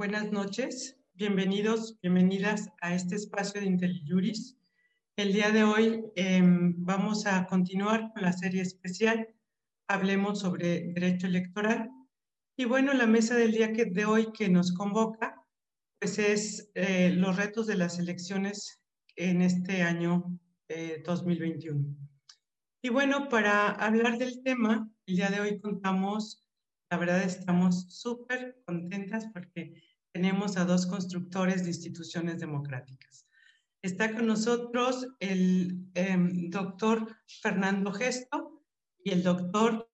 buenas noches. Bienvenidos, bienvenidas a este espacio de IntelliJuris. El día de hoy em, vamos a continuar con la serie especial Hablemos sobre Derecho Electoral. Y bueno, la mesa del día de hoy que nos convoca, pues es eh, los retos de las elecciones en este año 2021. Eh, y bueno, para hablar del tema, el día de hoy contamos, la verdad estamos súper contentas porque tenemos a dos constructores de instituciones democráticas. Está con nosotros el em, doctor Fernando Gesto y el doctor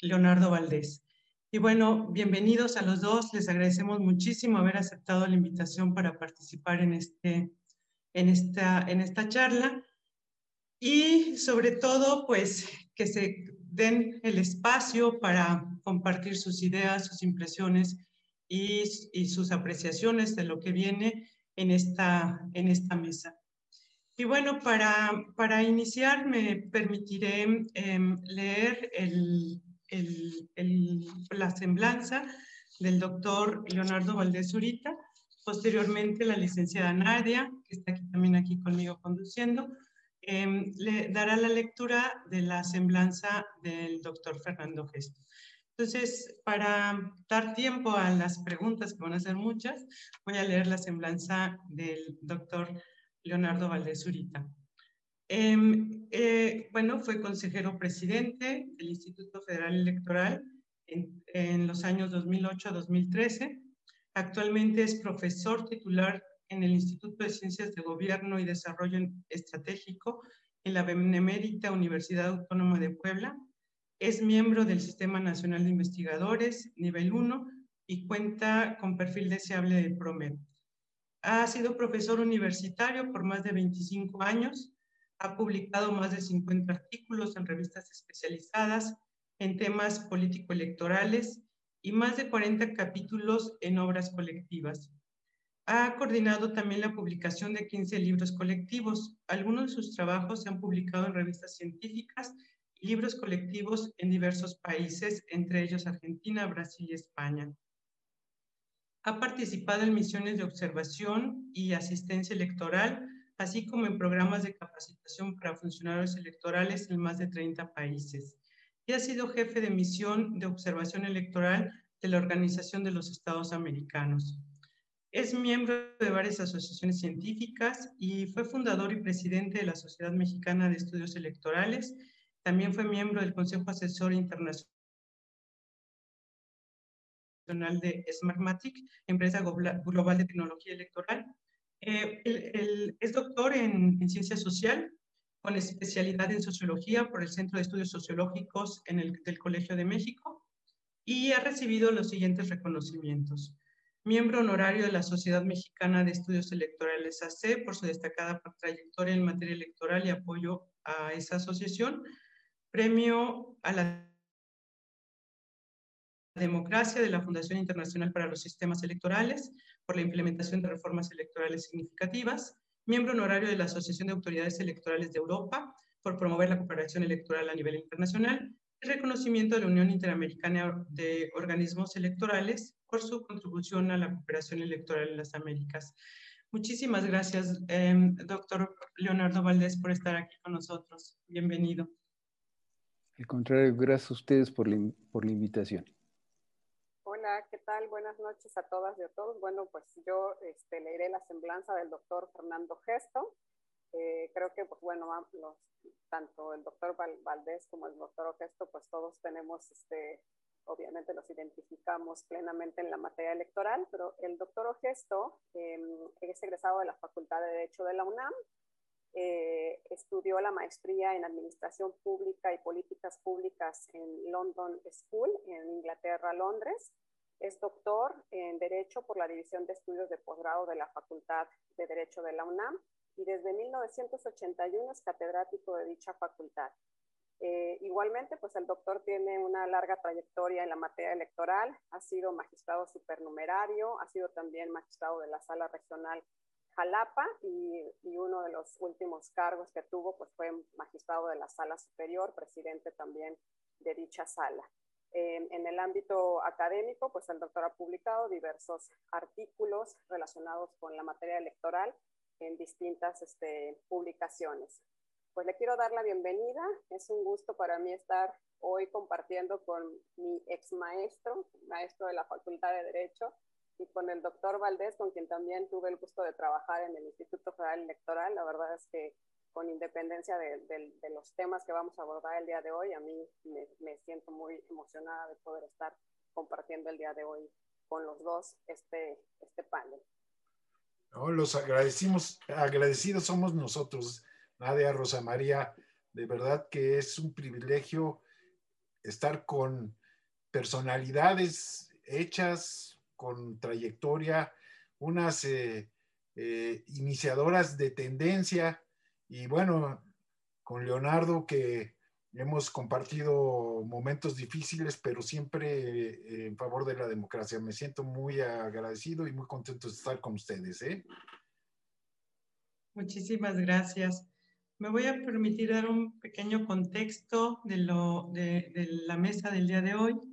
Leonardo Valdés. Y bueno, bienvenidos a los dos. Les agradecemos muchísimo haber aceptado la invitación para participar en, este, en, esta, en esta charla. Y sobre todo, pues que se den el espacio para compartir sus ideas, sus impresiones y, sus apreciaciones de lo que viene en esta, en esta mesa. Y bueno, para, para iniciar me permitiré em, leer el, el, la semblanza del doctor Leonardo Valdés Zurita, posteriormente la licenciada Nadia, que está aquí, también aquí conmigo conduciendo, em, le dará la lectura de la semblanza del doctor Fernando Gesto. Entonces, para dar tiempo a las preguntas, que van a ser muchas, voy a leer la semblanza del doctor Leonardo Valdés Zurita. Em, eh, bueno, fue consejero presidente del Instituto Federal Electoral en, en los años 2008 a 2013. Actualmente es profesor titular en el Instituto de Ciencias de Gobierno y Desarrollo Estratégico en la Benemérita Universidad Autónoma de Puebla es miembro del Sistema Nacional de Investigadores, nivel 1, y cuenta con perfil deseable de PROMED. Ha sido profesor universitario por más de 25 años, ha publicado más de 50 artículos en revistas especializadas en temas político-electorales y más de 40 capítulos en obras colectivas. Ha coordinado también la publicación de 15 libros colectivos. Algunos de sus trabajos se han publicado en revistas científicas libros colectivos en diversos países, entre ellos Argentina, Brasil y España. Ha participado en misiones de observación y asistencia electoral, así como en programas de capacitación para funcionarios electorales en más de 30 países. Y ha sido jefe de misión de observación electoral de la Organización de los Estados Americanos. Es miembro de varias asociaciones científicas y fue fundador y presidente de la Sociedad Mexicana de Estudios Electorales también fue miembro del Consejo Asesor Internacional de Smartmatic, empresa global de tecnología electoral. Eh, es doctor en, ciencia social con especialidad en sociología por el Centro de Estudios Sociológicos en el, del Colegio de México y ha recibido los siguientes reconocimientos. Miembro honorario de la Sociedad Mexicana de Estudios Electorales AC por su destacada trayectoria en materia electoral y apoyo a esa asociación Premio a la Democracia de la Fundación Internacional para los Sistemas Electorales por la implementación de reformas electorales significativas, miembro honorario de la Asociación de Autoridades Electorales de Europa por promover la cooperación electoral a nivel internacional y reconocimiento de la Unión Interamericana de Organismos Electorales por su contribución a la cooperación electoral en las Américas. Muchísimas gracias, eh, doctor Leonardo Valdés, por estar aquí con nosotros. Bienvenido. Al contrario, gracias a ustedes por la, por la invitación. Hola, ¿qué tal? Buenas noches a todas y a todos. Bueno, pues yo este, leeré la semblanza del doctor Fernando Gesto. Eh, creo que, pues bueno, los, tanto el doctor Valdés como el doctor Gesto, pues todos tenemos, este, obviamente los identificamos plenamente en la materia electoral, pero el doctor Ogesto eh, es egresado de la Facultad de Derecho de la UNAM, eh, estudió la maestría en Administración Pública y Políticas Públicas en London School, en Inglaterra, Londres. Es doctor en Derecho por la División de Estudios de Posgrado de la Facultad de Derecho de la UNAM y desde 1981 es catedrático de dicha facultad. Eh, igualmente, pues el doctor tiene una larga trayectoria en la materia electoral, ha sido magistrado supernumerario, ha sido también magistrado de la Sala Regional Jalapa y, uno de los últimos cargos que tuvo pues fue magistrado de la sala superior, presidente también de dicha sala. en el ámbito académico, pues el doctor ha publicado diversos artículos relacionados con la materia electoral en distintas este, publicaciones. Pues le quiero dar la bienvenida. Es un gusto para mí estar hoy compartiendo con mi ex maestro, maestro de la Facultad de Derecho, y con el doctor Valdés, con quien también tuve el gusto de trabajar en el Instituto Federal Electoral. La verdad es que con independencia de, de, los temas que vamos a abordar el día de hoy, a mí me, me, siento muy emocionada de poder estar compartiendo el día de hoy con los dos este, este panel. los agradecimos, agradecidos somos nosotros, Nadia Rosa María, de verdad que es un privilegio estar con personalidades hechas, con trayectoria, unas eh, eh, iniciadoras de tendencia, y bueno, con Leonardo que hemos compartido momentos difíciles, pero siempre eh, en favor de la democracia. Me siento muy agradecido y muy contento de estar con ustedes. Muchísimas gracias. Me voy a permitir dar un pequeño contexto de, lo, de, la mesa del día de hoy.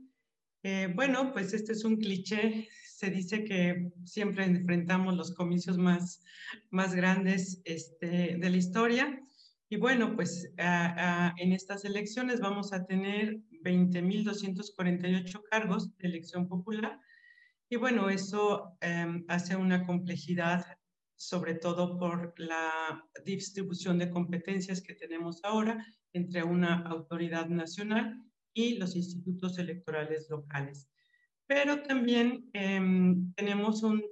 Eh, bueno, pues este es un cliché. Se dice que siempre enfrentamos los comicios más, más grandes este, de la historia. Y bueno, pues en estas elecciones vamos a tener 20.248 cargos de elección popular. Y bueno, eso em, hace una complejidad, sobre todo por la distribución de competencias que tenemos ahora entre una autoridad nacional y los institutos electorales locales. Pero también em, tenemos un,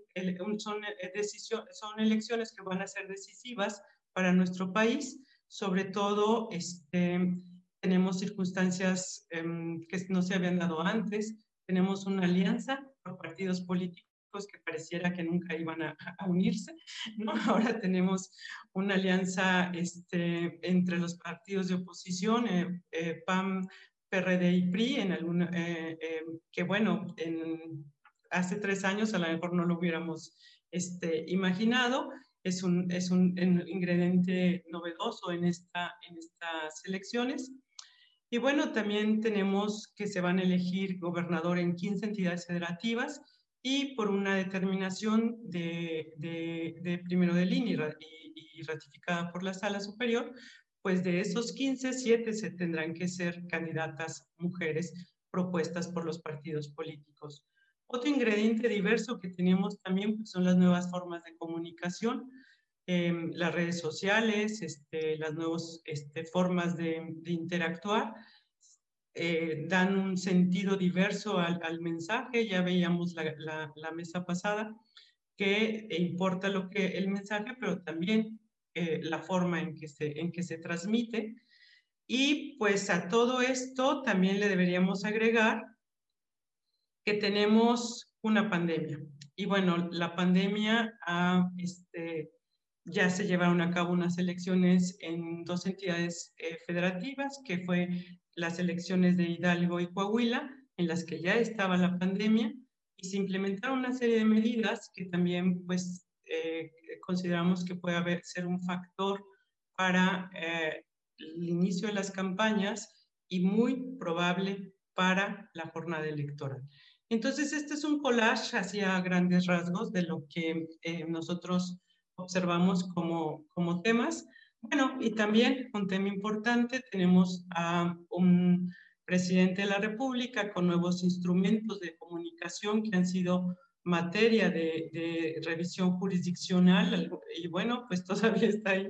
son, eh, son elecciones que van a ser decisivas para nuestro país, sobre todo este, tenemos circunstancias em, que no se habían dado antes, tenemos una alianza por partidos políticos que pareciera que nunca iban a, unirse, ¿no? Ahora tenemos una alianza este, entre los partidos de oposición, eh, eh, PAM, PRD y PRI, en alguna, eh, eh, que bueno, en, hace tres años a lo mejor no lo hubiéramos este, imaginado. Es un, es un, ingrediente novedoso en, esta, en estas elecciones. Y bueno, también tenemos que se van a elegir gobernador en 15 entidades federativas y por una determinación de, de, primero de línea y, y, ratificada por la sala superior, pues de esos 15, 7 se tendrán que ser candidatas mujeres propuestas por los partidos políticos. Otro ingrediente diverso que tenemos también pues, son las nuevas formas de comunicación, em, las redes sociales, este, las nuevas este, formas de, interactuar, eh, dan un sentido diverso al, mensaje. Ya veíamos la, la, mesa pasada que importa lo que el mensaje, pero también eh, la forma en que, se, en que se transmite. Y pues a todo esto también le deberíamos agregar que tenemos una pandemia. Y bueno, la pandemia este, ya se llevaron a cabo unas elecciones en dos entidades eh, federativas, que fue las elecciones de Hidalgo y Coahuila, en las que ya estaba la pandemia, y se implementaron una serie de medidas que también pues eh, consideramos que puede ser un factor para eh, el inicio de las campañas y muy probable para la jornada electoral. Entonces, este es un collage hacia grandes rasgos de lo que eh, nosotros observamos como, como temas. Bueno, y también un tema importante, tenemos a un presidente de la República con nuevos instrumentos de comunicación que han sido materia de, revisión jurisdiccional y bueno, pues todavía está ahí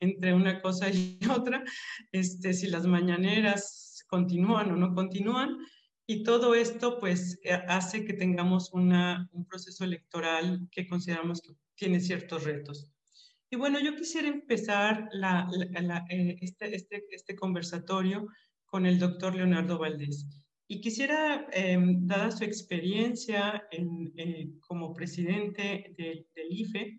entre una cosa y otra, este, si las mañaneras continúan o no continúan y todo esto pues eh, hace que tengamos una, un proceso electoral que consideramos que tiene ciertos retos. Y bueno, yo quisiera empezar la, eh, este, este, este conversatorio con el doctor Leonardo Valdés. Y quisiera, em, dada su experiencia eh, como presidente del IFE,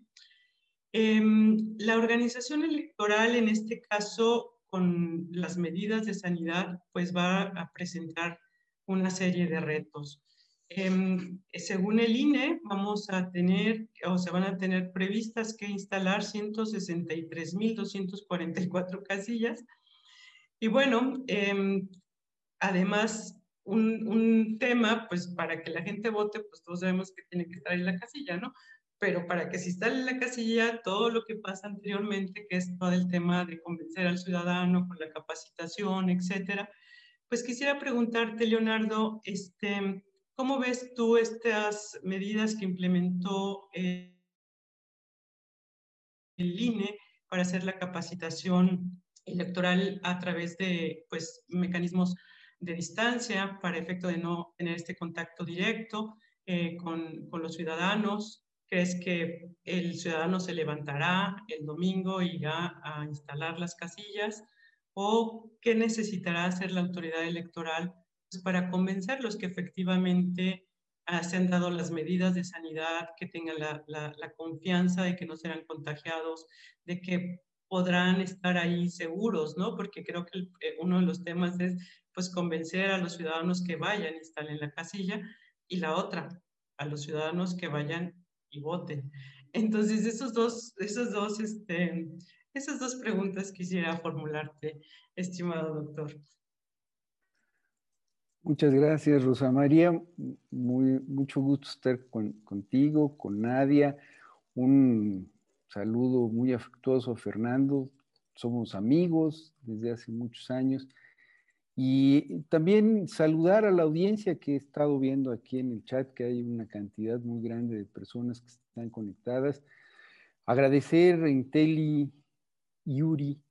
em, la organización electoral en este caso, con las medidas de sanidad, pues va a presentar una serie de retos. Em, según el INE, vamos a tener, o se van a tener previstas que instalar 163.244 casillas. Y bueno, además un, un, tema, pues para que la gente vote, pues todos sabemos que tiene que estar en la casilla, ¿no? Pero para que se instale en la casilla todo lo que pasa anteriormente, que es todo el tema de convencer al ciudadano con la capacitación, etcétera, pues quisiera preguntarte, Leonardo, este, ¿cómo ves tú estas medidas que implementó eh, el INE para hacer la capacitación electoral a través de pues, mecanismos de distancia para efecto de no tener este contacto directo eh, con, con, los ciudadanos. ¿Crees que el ciudadano se levantará el domingo y irá a instalar las casillas? ¿O qué necesitará hacer la autoridad electoral pues, para convencerlos que efectivamente ah, se han dado las medidas de sanidad, que tengan la, la, la confianza de que no serán contagiados, de que podrán estar ahí seguros, ¿no? Porque creo que eh, uno de los temas es pues convencer a los ciudadanos que vayan y están en la casilla y la otra, a los ciudadanos que vayan y voten. Entonces, esos dos, esos dos, este, esas dos preguntas quisiera formularte, estimado doctor. Muchas gracias, Rosa María. Muy, mucho gusto estar con, contigo, con Nadia. Un saludo muy afectuoso a Fernando. Somos amigos desde hace muchos años y también saludar a la audiencia que he estado viendo aquí en el chat, que hay una cantidad muy grande de personas que están conectadas. Agradecer a Inteli Yuri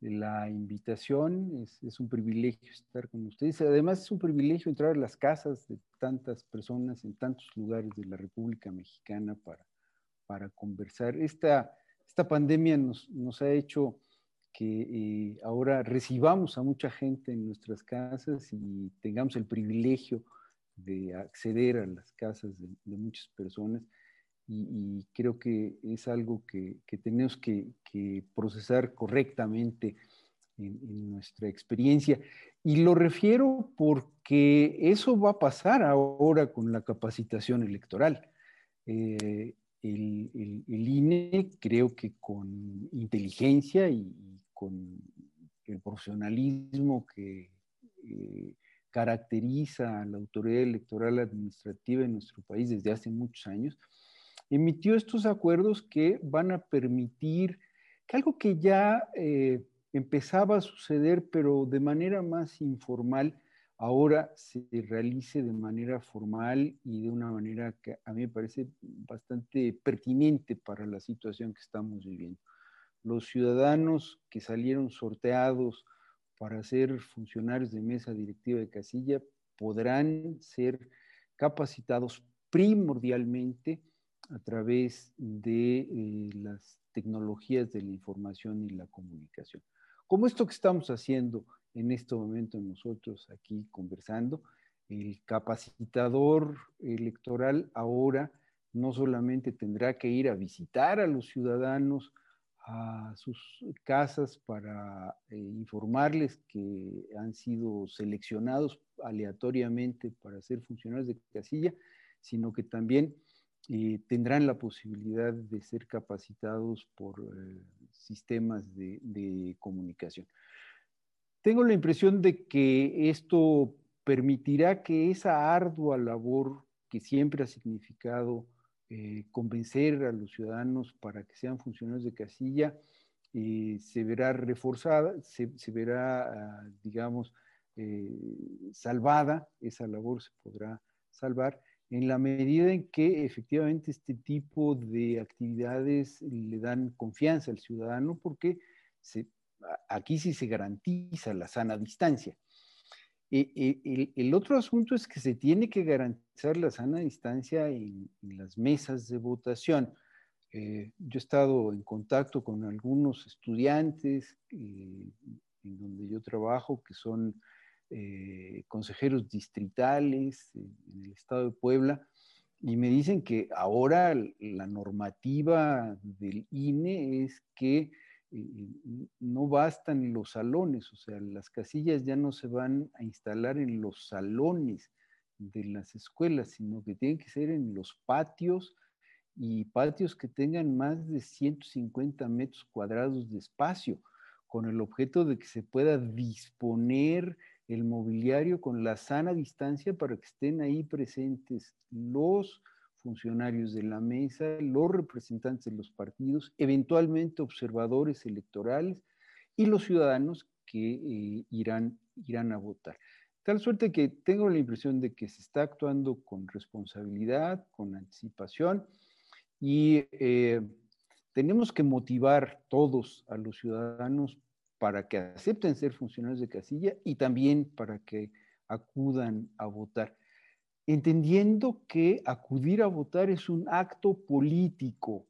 la invitación, es, es, un privilegio estar con ustedes. Además es un privilegio entrar a las casas de tantas personas en tantos lugares de la República Mexicana para, para conversar. Esta, esta pandemia nos, nos ha hecho que eh, ahora recibamos a mucha gente en nuestras casas y tengamos el privilegio de acceder a las casas de, muchas personas. Y, creo que es algo que, tenemos que, procesar correctamente en, nuestra experiencia. Y lo refiero porque eso va a pasar ahora con la capacitación electoral. Eh, el, el, INE creo que con inteligencia y, con el profesionalismo que eh, caracteriza a la autoridad electoral administrativa en nuestro país desde hace muchos años, emitió estos acuerdos que van a permitir que algo que ya eh, empezaba a suceder, pero de manera más informal, ahora se realice de manera formal y de una manera que a mí me parece bastante pertinente para la situación que estamos viviendo los ciudadanos que salieron sorteados para ser funcionarios de mesa directiva de casilla podrán ser capacitados primordialmente a través de eh, las tecnologías de la información y la comunicación. Como esto que estamos haciendo en este momento nosotros aquí conversando, el capacitador electoral ahora no solamente tendrá que ir a visitar a los ciudadanos, a sus casas para eh, informarles que han sido seleccionados aleatoriamente para ser funcionarios de casilla, sino que también eh, tendrán la posibilidad de ser capacitados por eh, sistemas de, de comunicación. Tengo la impresión de que esto permitirá que esa ardua labor que siempre ha significado eh, convencer a los ciudadanos para que sean funcionarios de casilla, eh, se verá reforzada, se, verá, ah, digamos, eh, salvada, esa labor se podrá salvar en la medida en que efectivamente este tipo de actividades le dan confianza al ciudadano porque aquí sí se garantiza la sana distancia. E, e, el, otro asunto es que se tiene que garantizar la sana distancia en, las mesas de votación. Eh, yo he estado en contacto con algunos estudiantes eh, en donde yo trabajo, que son eh, consejeros distritales en el estado de Puebla, y me dicen que ahora la normativa del INE es que no bastan los salones, o sea, las casillas ya no se van a instalar en los salones de las escuelas, sino que tienen que ser en los patios y patios que tengan más de 150 metros cuadrados de espacio, con el objeto de que se pueda disponer el mobiliario con la sana distancia para que estén ahí presentes los funcionarios de la mesa, los representantes de los partidos, eventualmente observadores electorales y los ciudadanos que eh, irán, irán a votar. Tal suerte que tengo la impresión de que se está actuando con responsabilidad, con anticipación y eh, tenemos que motivar todos a los ciudadanos para que acepten ser funcionarios de casilla y también para que acudan a votar, entendiendo que acudir a votar es un acto político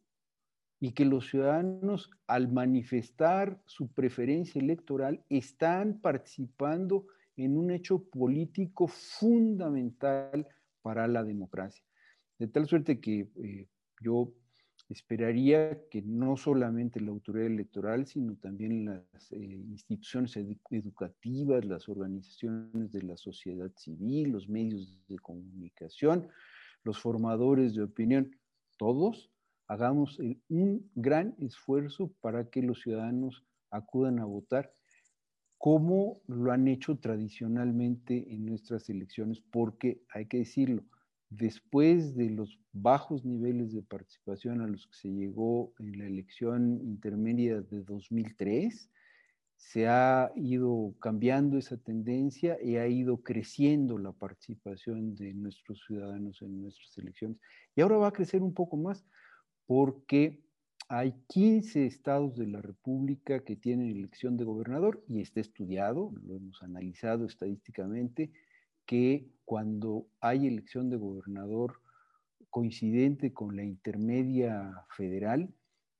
y que los ciudadanos al manifestar su preferencia electoral están participando en un hecho político fundamental para la democracia. De tal suerte que eh, yo esperaría que no solamente la autoridad electoral, sino también las eh, instituciones educativas, las organizaciones de la sociedad civil, los medios de comunicación, los formadores de opinión, todos hagamos un gran esfuerzo para que los ciudadanos acudan a votar como lo han hecho tradicionalmente en nuestras elecciones, porque hay que decirlo, después de los bajos niveles de participación a los que se llegó en la elección intermedia de 2003, se ha ido cambiando esa tendencia y ha ido creciendo la participación de nuestros ciudadanos en nuestras elecciones. Y ahora va a crecer un poco más porque hay 15 estados de la República que tienen elección de gobernador y está estudiado, lo hemos analizado estadísticamente, que cuando hay elección de gobernador coincidente con la intermedia federal,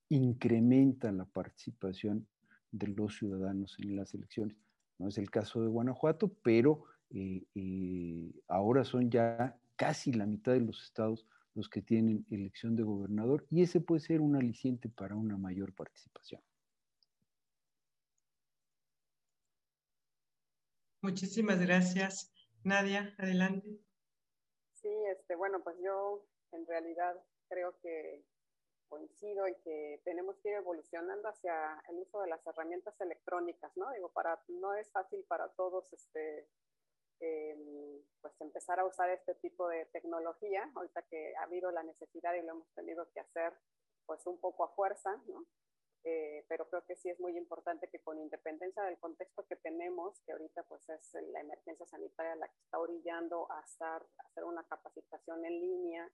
incrementa la participación de los ciudadanos en las elecciones. No es el caso de Guanajuato, pero eh, eh, ahora son ya casi la mitad de los estados los que tienen elección de gobernador y ese puede ser un aliciente para una mayor participación. Muchísimas gracias. Nadia, adelante. Sí, este, bueno, pues yo en realidad creo que coincido en que tenemos que ir evolucionando hacia el uso de las herramientas electrónicas, ¿no? Digo, para, no es fácil para todos este, em, pues empezar a usar este tipo de tecnología, ahorita que ha habido la necesidad y lo hemos tenido que hacer pues un poco a fuerza, ¿no? Eh, pero creo que sí es muy importante que con independencia del contexto que tenemos, que ahorita pues es la emergencia sanitaria la que está orillando a, estar, hacer una capacitación en línea,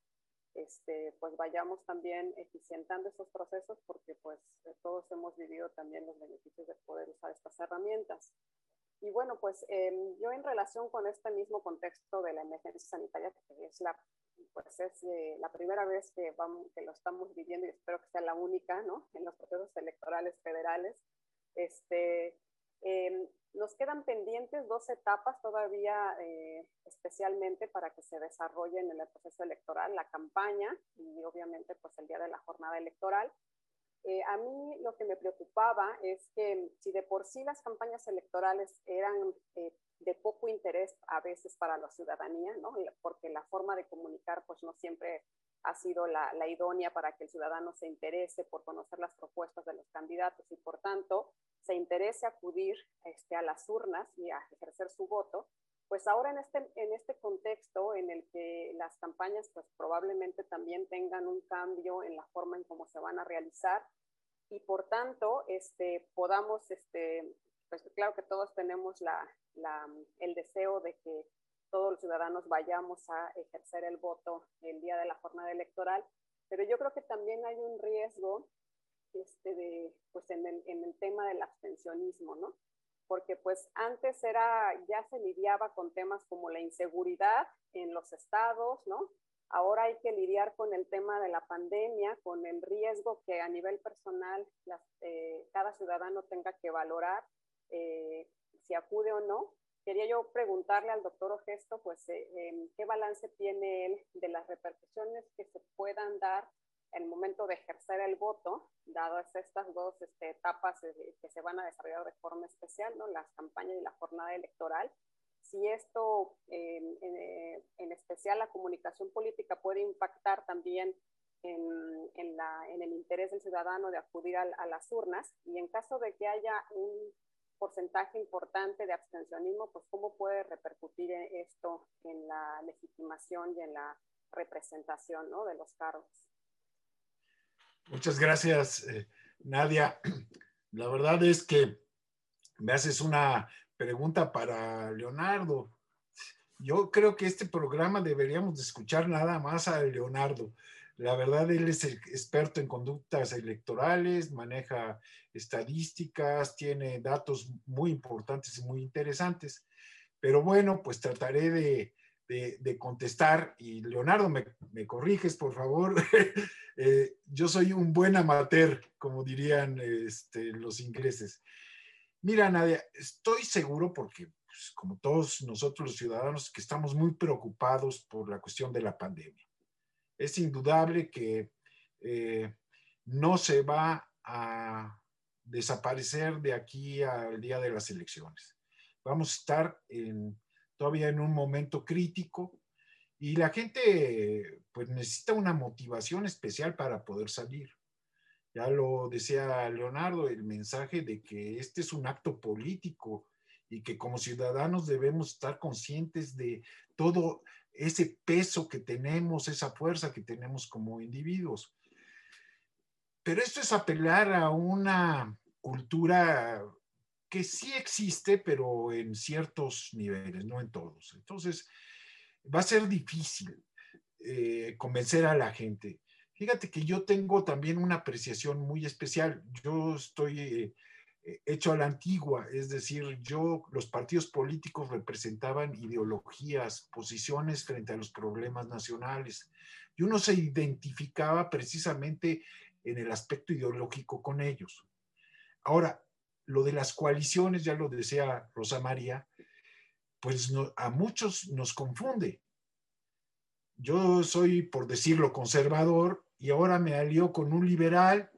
este, pues vayamos también eficientando esos procesos porque pues todos hemos vivido también los beneficios de poder usar estas herramientas. Y bueno, pues em, yo en relación con este mismo contexto de la emergencia sanitaria, que es la pues es eh, la primera vez que, vamos, que lo estamos viviendo y espero que sea la única, ¿no? En los procesos electorales federales. Este, em, nos quedan pendientes dos etapas todavía, eh, especialmente para que se desarrollen en el proceso electoral, la campaña y obviamente pues el día de la jornada electoral. Eh, a mí lo que me preocupaba es que si de por sí las campañas electorales eran de poco interés a veces para la ciudadanía, ¿no? porque la forma de comunicar pues no siempre ha sido la, la, idónea para que el ciudadano se interese por conocer las propuestas de los candidatos y por tanto se interese acudir este, a las urnas y a ejercer su voto, pues ahora en este, en este contexto en el que las campañas pues probablemente también tengan un cambio en la forma en cómo se van a realizar y por tanto este, podamos este, pues claro que todos tenemos la, el deseo de que todos los ciudadanos vayamos a ejercer el voto el día de la jornada electoral, pero yo creo que también hay un riesgo este, de, pues en, el, en el tema del abstencionismo, ¿no? Porque pues antes era, ya se lidiaba con temas como la inseguridad en los estados, ¿no? Ahora hay que lidiar con el tema de la pandemia, con el riesgo que a nivel personal eh, cada ciudadano tenga que valorar eh, si acude o no. Quería yo preguntarle al doctor Ogesto, pues, eh, em, qué balance tiene él de las repercusiones que se puedan dar el momento de ejercer el voto, dadas estas dos este, etapas que se van a desarrollar de forma especial, ¿no? las campañas y la jornada electoral. Si esto, eh, en, especial la comunicación política, puede impactar también en, en, la, en el interés del ciudadano de acudir a, a, las urnas y en caso de que haya un porcentaje importante de abstencionismo, pues cómo puede repercutir esto en la legitimación y en la representación ¿no? de los cargos. Muchas gracias, eh, Nadia. La verdad es que me haces una pregunta para Leonardo. Yo creo que este programa deberíamos de escuchar nada más a Leonardo. La verdad, él es experto en conductas electorales, maneja estadísticas, tiene datos muy importantes y muy interesantes. Pero bueno, pues trataré de, de, contestar y Leonardo, me, me corriges, por favor. Eh, yo soy un buen amateur, como dirían este, los ingleses. Mira, Nadia, estoy seguro porque, pues, como todos nosotros los ciudadanos, que estamos muy preocupados por la cuestión de la pandemia es indudable que eh, no se va a desaparecer de aquí al día de las elecciones. Vamos a estar todavía en un momento crítico y la gente pues necesita una motivación especial para poder salir. Ya lo decía Leonardo, el mensaje de que este es un acto político y que como ciudadanos debemos estar conscientes de todo ese peso que tenemos, esa fuerza que tenemos como individuos. Pero esto es apelar a una cultura que sí existe, pero en ciertos niveles, no en todos. Entonces, va a ser difícil eh, convencer a la gente. Fíjate que yo tengo también una apreciación muy especial. Yo estoy eh, eh, hecho a la antigua, es decir, yo, los partidos políticos representaban ideologías, posiciones frente a los problemas nacionales, y uno se identificaba precisamente en el aspecto ideológico con ellos. Ahora, lo de las coaliciones, ya lo decía Rosa María, pues a muchos nos confunde. Yo soy, por decirlo, conservador y ahora me alió con un liberal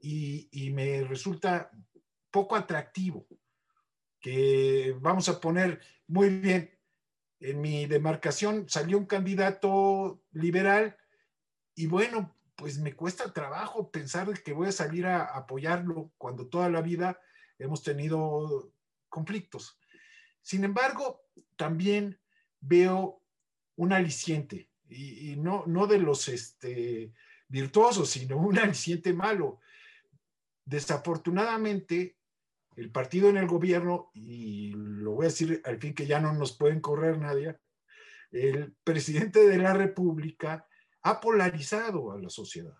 y, me resulta poco atractivo que vamos a poner muy bien, en mi demarcación salió un candidato liberal y bueno, pues me cuesta trabajo pensar que voy a salir a apoyarlo cuando toda la vida hemos tenido conflictos. Sin embargo, también veo un aliciente, y, no, no de los este, virtuosos, sino un aliciente malo. Desafortunadamente, el partido en el gobierno, y lo voy a decir al fin que ya no nos pueden correr nadie, el presidente de la República ha polarizado a la sociedad.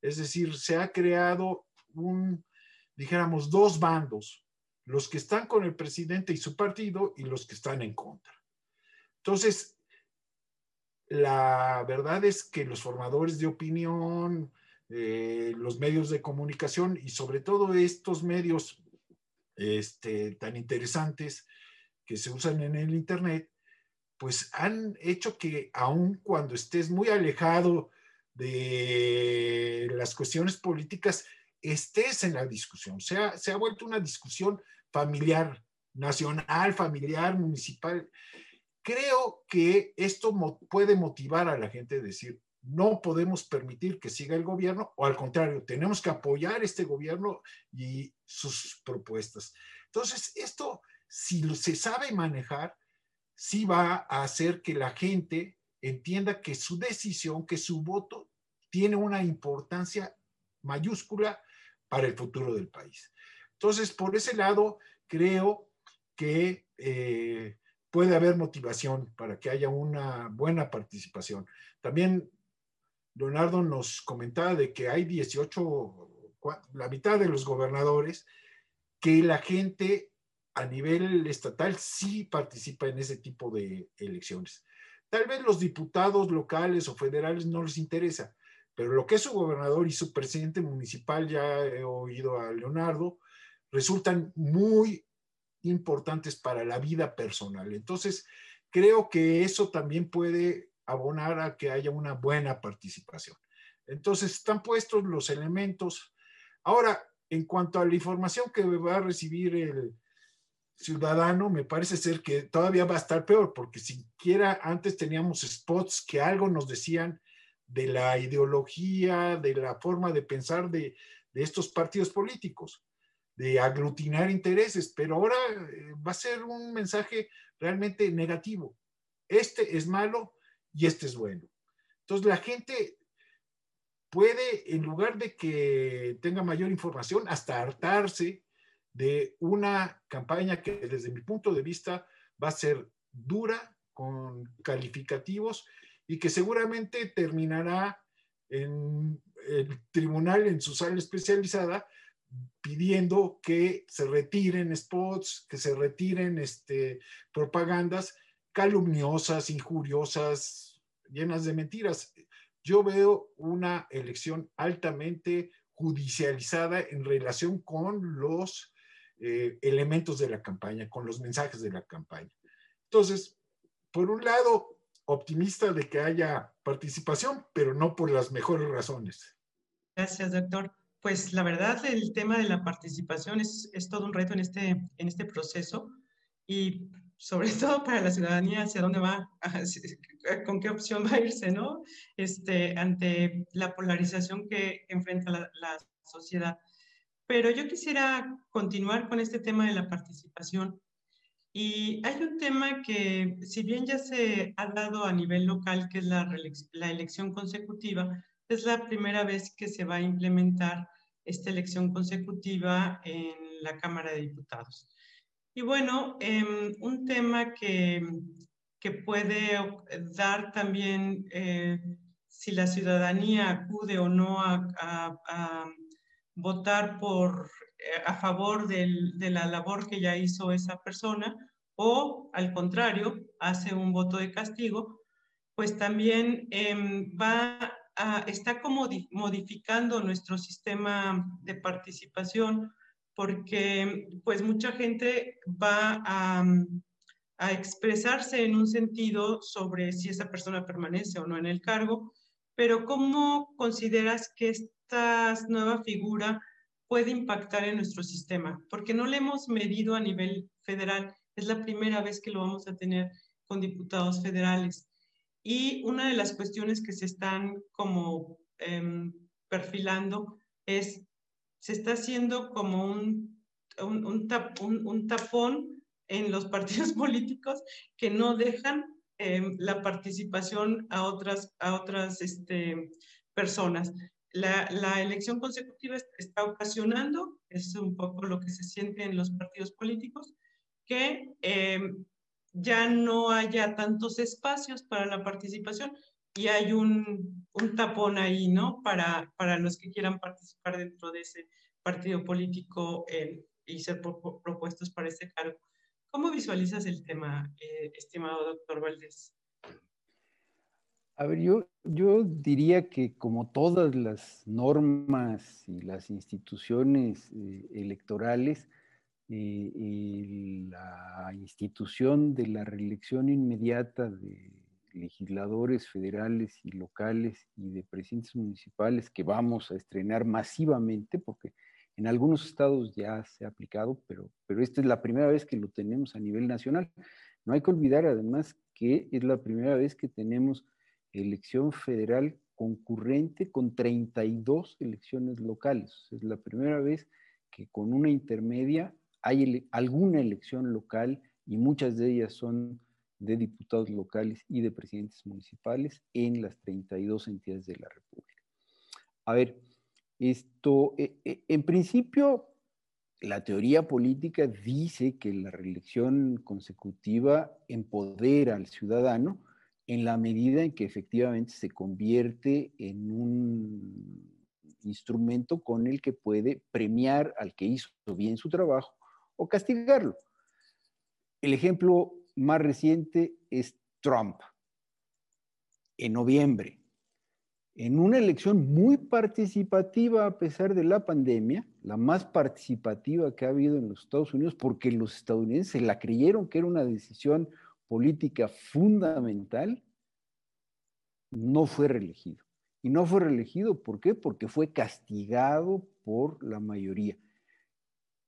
Es decir, se ha creado un, dijéramos, dos bandos, los que están con el presidente y su partido y los que están en contra. Entonces, la verdad es que los formadores de opinión, eh, los medios de comunicación y sobre todo estos medios este, tan interesantes que se usan en el Internet, pues han hecho que aun cuando estés muy alejado de las cuestiones políticas, estés en la discusión. Se ha, se ha vuelto una discusión familiar, nacional, familiar, municipal. Creo que esto puede motivar a la gente a decir, no podemos permitir que siga el gobierno o al contrario, tenemos que apoyar este gobierno y sus propuestas. Entonces, esto, si se sabe manejar, sí va a hacer que la gente entienda que su decisión, que su voto tiene una importancia mayúscula para el futuro del país. Entonces, por ese lado, creo que eh, puede haber motivación para que haya una buena participación. También Leonardo nos comentaba de que hay 18, la mitad de los gobernadores, que la gente a nivel estatal sí participa en ese tipo de elecciones. Tal vez los diputados locales o federales no les interesa, pero lo que es su gobernador y su presidente municipal, ya he oído a Leonardo, resultan muy importantes para la vida personal. Entonces, creo que eso también puede abonar a que haya una buena participación. Entonces, están puestos los elementos. Ahora, en cuanto a la información que va a recibir el ciudadano, me parece ser que todavía va a estar peor, porque siquiera antes teníamos spots que algo nos decían de la ideología, de la forma de pensar de, de estos partidos políticos de aglutinar intereses, pero ahora eh, va a ser un mensaje realmente negativo. Este es malo y este es bueno. Entonces la gente puede, en lugar de que tenga mayor información, hasta hartarse de una campaña que desde mi punto de vista va a ser dura, con calificativos y que seguramente terminará en el tribunal en su sala especializada pidiendo que se retiren spots, que se retiren este, propagandas calumniosas, injuriosas, llenas de mentiras. Yo veo una elección altamente judicializada en relación con los eh, elementos de la campaña, con los mensajes de la campaña. Entonces, por un lado, optimista de que haya participación, pero no por las mejores razones. Gracias, doctor. Pues la verdad, el tema de la participación es, es todo un reto en este, en este proceso y sobre todo para la ciudadanía, hacia dónde va, con qué opción va a irse, ¿no? Este, ante la polarización que enfrenta la, la sociedad. Pero yo quisiera continuar con este tema de la participación. Y hay un tema que, si bien ya se ha dado a nivel local, que es la, la elección consecutiva, es la primera vez que se va a implementar esta elección consecutiva en la Cámara de Diputados. Y bueno, em, un tema que, que, puede dar también eh, si la ciudadanía acude o no a, a, votar por, eh, a favor de la labor que ya hizo esa persona o al contrario, hace un voto de castigo, pues también em, va está como modificando nuestro sistema de participación porque pues mucha gente va a, a, expresarse en un sentido sobre si esa persona permanece o no en el cargo, pero ¿cómo consideras que esta nueva figura puede impactar en nuestro sistema? Porque no le hemos medido a nivel federal, es la primera vez que lo vamos a tener con diputados federales. Y una de las cuestiones que se están como em, perfilando es, se está haciendo como un, un, tapón en los partidos políticos que no dejan em, la participación a otras, a otras este, personas. La, elección consecutiva está ocasionando, es un poco lo que se siente en los partidos políticos, que em, ya no haya tantos espacios para la participación y hay un, un tapón ahí, ¿no? Para, para los que quieran participar dentro de ese partido político eh, y ser propuestos para ese cargo. ¿Cómo visualizas el tema, eh, estimado doctor Valdés? A ver, yo, yo diría que como todas las normas y las instituciones eh, electorales, eh, la institución de la reelección inmediata de legisladores federales y locales y de presidentes municipales que vamos a estrenar masivamente, porque en algunos estados ya se ha aplicado, pero, pero esta es la primera vez que lo tenemos a nivel nacional. No hay que olvidar además que es la primera vez que tenemos elección federal concurrente con 32 elecciones locales. Es la primera vez que con una intermedia hay alguna elección local y muchas de ellas son de diputados locales y de presidentes municipales en las 32 entidades de la República. A ver, esto, eh, eh, en principio, la teoría política dice que la reelección consecutiva empodera al ciudadano en la medida en que efectivamente se convierte en un instrumento con el que puede premiar al que hizo bien su trabajo o castigarlo. El ejemplo más reciente es Trump, en noviembre, en una elección muy participativa a pesar de la pandemia, la más participativa que ha habido en los Estados Unidos, porque los estadounidenses se la creyeron que era una decisión política fundamental, no fue reelegido. Y no fue reelegido, ¿por qué? Porque fue castigado por la mayoría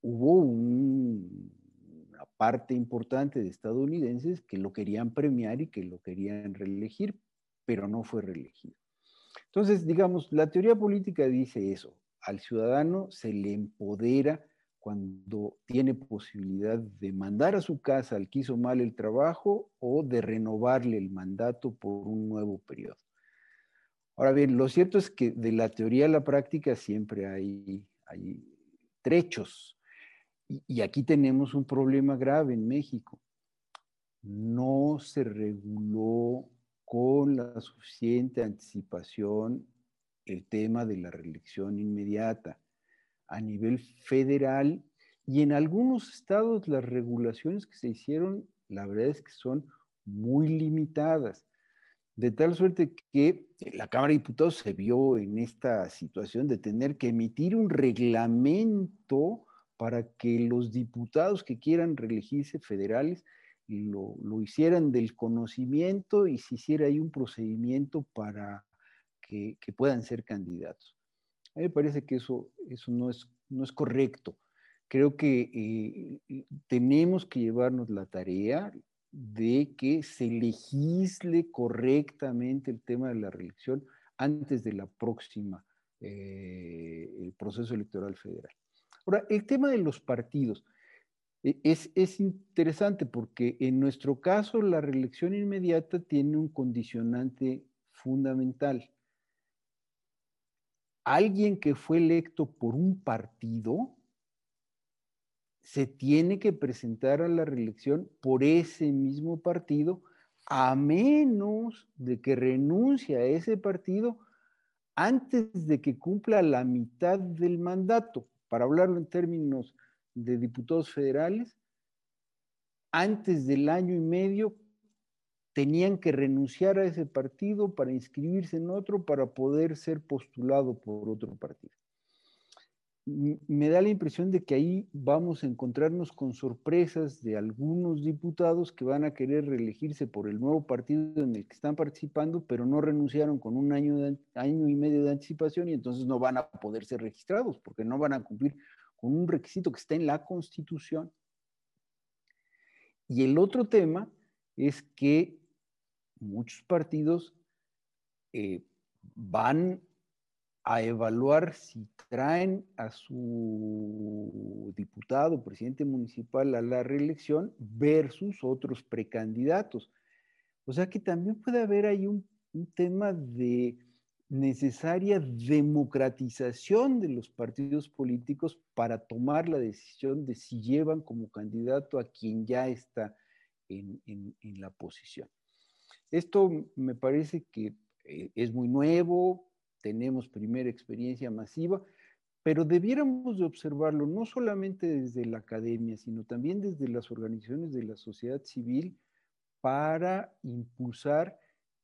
hubo una parte importante de estadounidenses que lo querían premiar y que lo querían reelegir, pero no fue reelegido. Entonces, digamos, la teoría política dice eso, al ciudadano se le empodera cuando tiene posibilidad de mandar a su casa al que hizo mal el trabajo o de renovarle el mandato por un nuevo periodo. Ahora bien, lo cierto es que de la teoría a la práctica siempre hay, hay trechos. Y, y aquí tenemos un problema grave en México. No se reguló con la suficiente anticipación el tema de la reelección inmediata a nivel federal y en algunos estados las regulaciones que se hicieron, la verdad es que son muy limitadas. De tal suerte que la Cámara de Diputados se vio en esta situación de tener que emitir un reglamento para que los diputados que quieran reelegirse federales lo, lo hicieran del conocimiento y se hiciera ahí un procedimiento para que, que puedan ser candidatos. A mí me parece que eso, eso no, es, no es correcto. Creo que eh, tenemos que llevarnos la tarea de que se legisle correctamente el tema de la reelección antes de la próxima, eh, el proceso electoral federal. Ahora, el tema de los partidos e, es, es, interesante porque en nuestro caso la reelección inmediata tiene un condicionante fundamental alguien que fue electo por un partido se tiene que presentar a la reelección por ese mismo partido, a menos de que renuncie a ese partido antes de que cumpla la mitad del mandato, para hablarlo en términos de diputados federales, antes del año y medio tenían que renunciar a ese partido para inscribirse en otro para poder ser postulado por otro partido. Me da la impresión de que ahí vamos a encontrarnos con sorpresas de algunos diputados que van a querer reelegirse por el nuevo partido en el que están participando, pero no renunciaron con un año, año y medio de anticipación y entonces no van a poder ser registrados porque no van a cumplir con un requisito que está en la Constitución. Y el otro tema es que muchos partidos eh, van a evaluar si traen a su diputado, presidente municipal a la reelección versus otros precandidatos. O sea que también puede haber ahí un, tema de necesaria democratización de los partidos políticos para tomar la decisión de si llevan como candidato a quien ya está en la posición. Esto me parece que eh, es muy nuevo, tenemos primera experiencia masiva, pero debiéramos de observarlo no solamente desde la academia, sino también desde las organizaciones de la sociedad civil para impulsar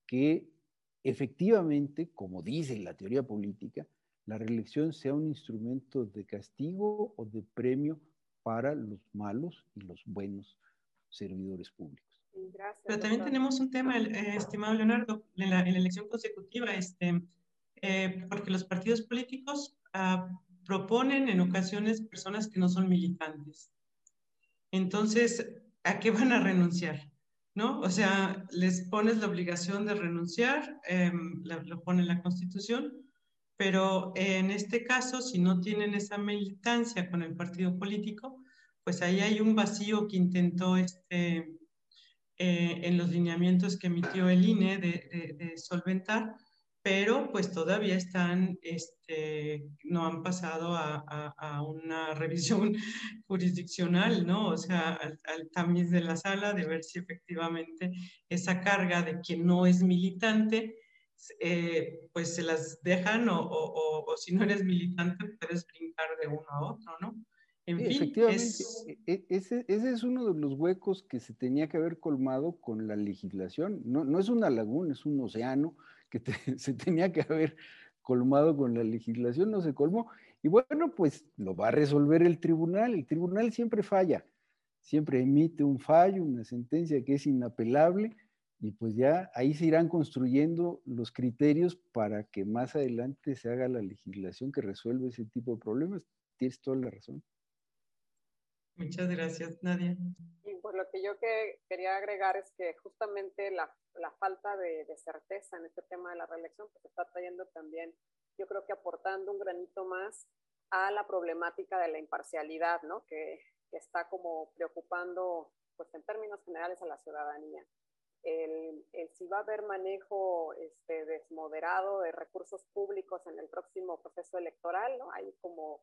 que efectivamente, como dice la teoría política, la reelección sea un instrumento de castigo o de premio para los malos y los buenos servidores públicos. Pero también tenemos un tema, eh, estimado Leonardo, en la, elección consecutiva, este, eh, porque los partidos políticos ah, proponen en ocasiones personas que no son militantes. Entonces, ¿a qué van a renunciar? ¿No? O sea, les pones la obligación de renunciar, eh, lo pone la Constitución, pero en este caso, si no tienen esa militancia con el partido político, pues ahí hay un vacío que intentó este, eh, en los lineamientos que emitió el INE de, solventar, pero pues todavía están, este, no han pasado a, una revisión jurisdiccional, ¿no? O sea, al, tamiz de la sala de ver si efectivamente esa carga de quien no es militante, eh, pues se las dejan o, o, si no eres militante puedes brincar de uno a otro, ¿no? Efectivamente, e, e, ese, es uno de los huecos que se tenía que haber colmado con la legislación. No, no es una laguna, es un océano que se tenía que haber colmado con la legislación, no se colmó. Y bueno, pues lo va a resolver el tribunal. El tribunal siempre falla, siempre emite un fallo, una sentencia que es inapelable y pues ya ahí se irán construyendo los criterios para que más adelante se haga la legislación que resuelve ese tipo de problemas. Tienes toda la razón. Muchas gracias, Nadia. Y pues lo que yo que quería agregar es que justamente la, la falta de, de, certeza en este tema de la reelección pues está trayendo también, yo creo que aportando un granito más a la problemática de la imparcialidad, ¿no? Que, que está como preocupando, pues en términos generales, a la ciudadanía. El, el, si va a haber manejo este, desmoderado de recursos públicos en el próximo proceso electoral, ¿no? Hay como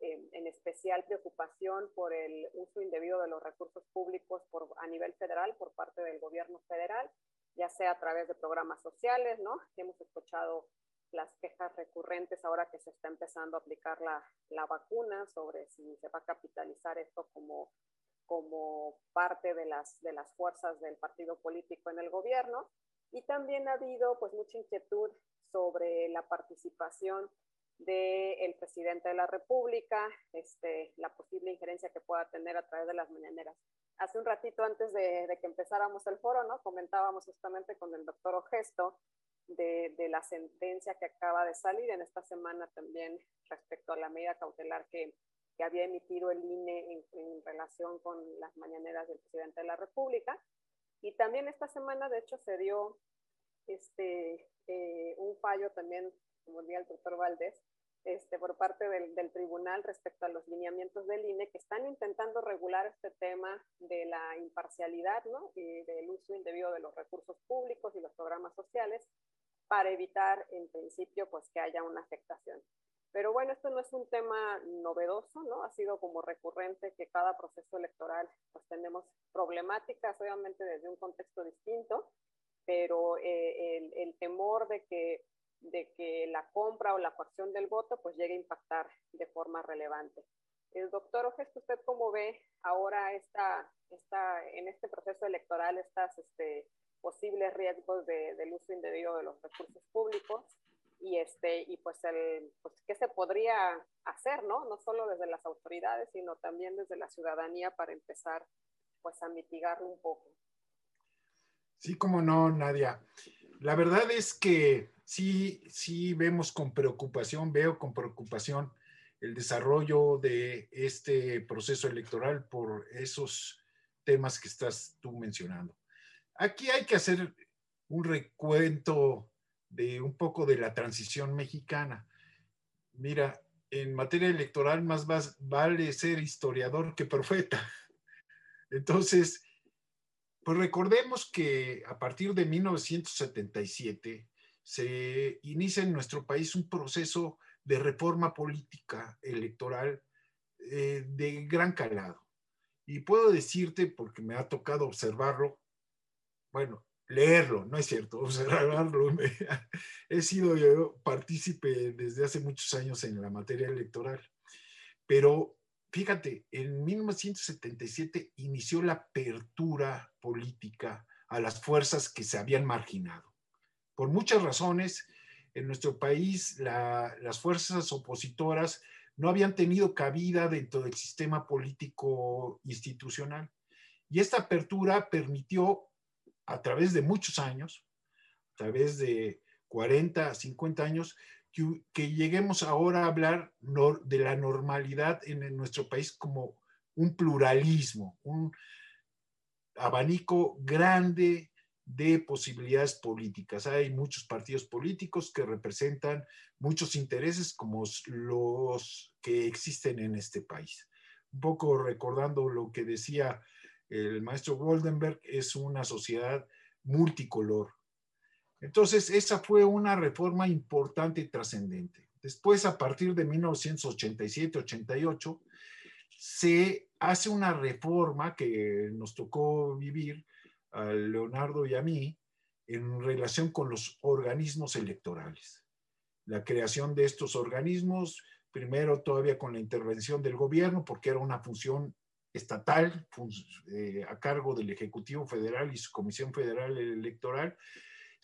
en especial preocupación por el uso indebido de los recursos públicos por, a nivel federal por parte del gobierno federal, ya sea a través de programas sociales, ¿no? Hemos escuchado las quejas recurrentes ahora que se está empezando a aplicar la, la vacuna sobre si se va a capitalizar esto como, como parte de las, de las fuerzas del partido político en el gobierno. Y también ha habido pues mucha inquietud sobre la participación del presidente de la República, este, la posible injerencia que pueda tener a través de las mañaneras. Hace un ratito antes de, de que empezáramos el foro, ¿no? comentábamos justamente con el doctor Ogesto de, de, la sentencia que acaba de salir en esta semana también respecto a la medida cautelar que, que había emitido el INE en, en, relación con las mañaneras del presidente de la República. Y también esta semana, de hecho, se dio este, eh, un fallo también, diría el doctor Valdés, este, por parte del, del, tribunal respecto a los lineamientos del INE que están intentando regular este tema de la imparcialidad ¿no? y del uso indebido de los recursos públicos y los programas sociales para evitar en principio pues que haya una afectación. Pero bueno, esto no es un tema novedoso, ¿no? Ha sido como recurrente que cada proceso electoral pues tenemos problemáticas, obviamente desde un contexto distinto, pero eh, el, el, temor de que, de que la compra o la coacción del voto pues llegue a impactar de forma relevante. El doctor Ojes, ¿usted cómo ve ahora esta, esta, en este proceso electoral estas este, posibles riesgos de, del uso indebido de los recursos públicos y este y pues el pues qué se podría hacer no no solo desde las autoridades sino también desde la ciudadanía para empezar pues a mitigarlo un poco. Sí como no Nadia la verdad es que sí sí vemos con preocupación veo con preocupación el desarrollo de este proceso electoral por esos temas que estás tú mencionando Aquí hay que hacer un recuento de un poco de la transición mexicana. Mira, en materia electoral más vale ser historiador que profeta. Entonces, pues recordemos que a partir de 1977 se inicia en nuestro país un proceso de reforma política electoral eh, de gran calado. Y puedo decirte, porque me ha tocado observarlo, bueno, leerlo, no es cierto, observarlo. He sido yo partícipe desde hace muchos años en la materia electoral, pero fíjate, en 1977 inició la apertura política a las fuerzas que se habían marginado. Por muchas razones, en nuestro país la, las fuerzas opositoras no habían tenido cabida dentro del sistema político institucional. Y esta apertura permitió a través de muchos años, a través de 40, 50 años, que, lleguemos ahora a hablar de la normalidad en, en nuestro país como un pluralismo, un abanico grande de posibilidades políticas. Hay muchos partidos políticos que representan muchos intereses como los que existen en este país. Un poco recordando lo que decía el maestro Goldenberg, es una sociedad multicolor. Entonces, esa fue una reforma importante y trascendente. Después, a partir de 1987-88, se hace una reforma que nos tocó vivir a Leonardo y a mí en relación con los organismos electorales. La creación de estos organismos, primero todavía con la intervención del gobierno, porque era una función estatal eh, a cargo del Ejecutivo Federal y su Comisión Federal Electoral.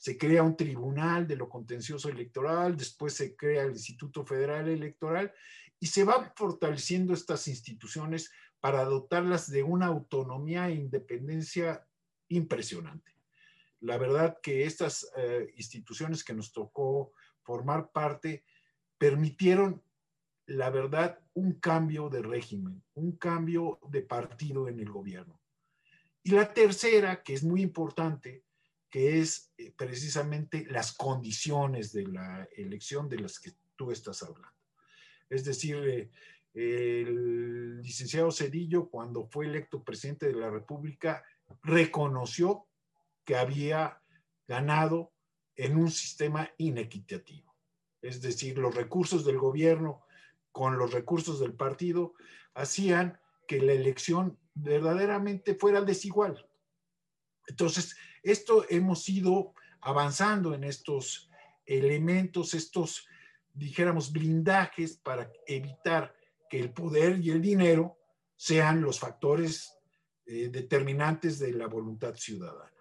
Se crea un tribunal de lo contencioso electoral, después se crea el Instituto Federal Electoral y se van fortaleciendo estas instituciones para dotarlas de una autonomía e independencia impresionante. La verdad que estas eh, instituciones que nos tocó formar parte permitieron la verdad, un cambio de régimen, un cambio de partido en el gobierno. Y la tercera, que es muy importante, que es eh, precisamente las condiciones de la elección de las que tú estás hablando. Es decir, eh, el licenciado Cedillo, cuando fue electo presidente de la República, reconoció que había ganado en un sistema inequitativo. Es decir, los recursos del gobierno con los recursos del partido hacían que la elección verdaderamente fuera desigual. Entonces, esto hemos ido avanzando en estos elementos, estos, dijéramos, blindajes para evitar que el poder y el dinero sean los factores eh, determinantes de la voluntad ciudadana.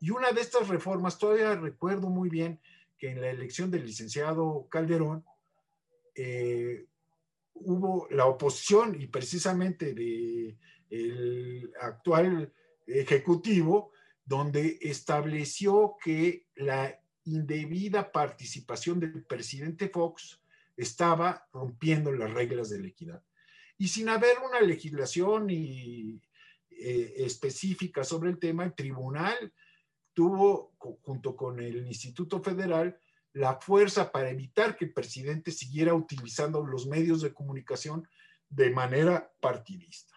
Y una de estas reformas, todavía recuerdo muy bien que en la elección del licenciado Calderón eh, hubo la oposición y precisamente el actual ejecutivo, donde estableció que la indebida participación del presidente Fox estaba rompiendo las reglas de la equidad. Y sin haber una legislación y, eh, específica sobre el tema, el tribunal tuvo, junto con el Instituto Federal, la fuerza para evitar que el presidente siguiera utilizando los medios de comunicación de manera partidista.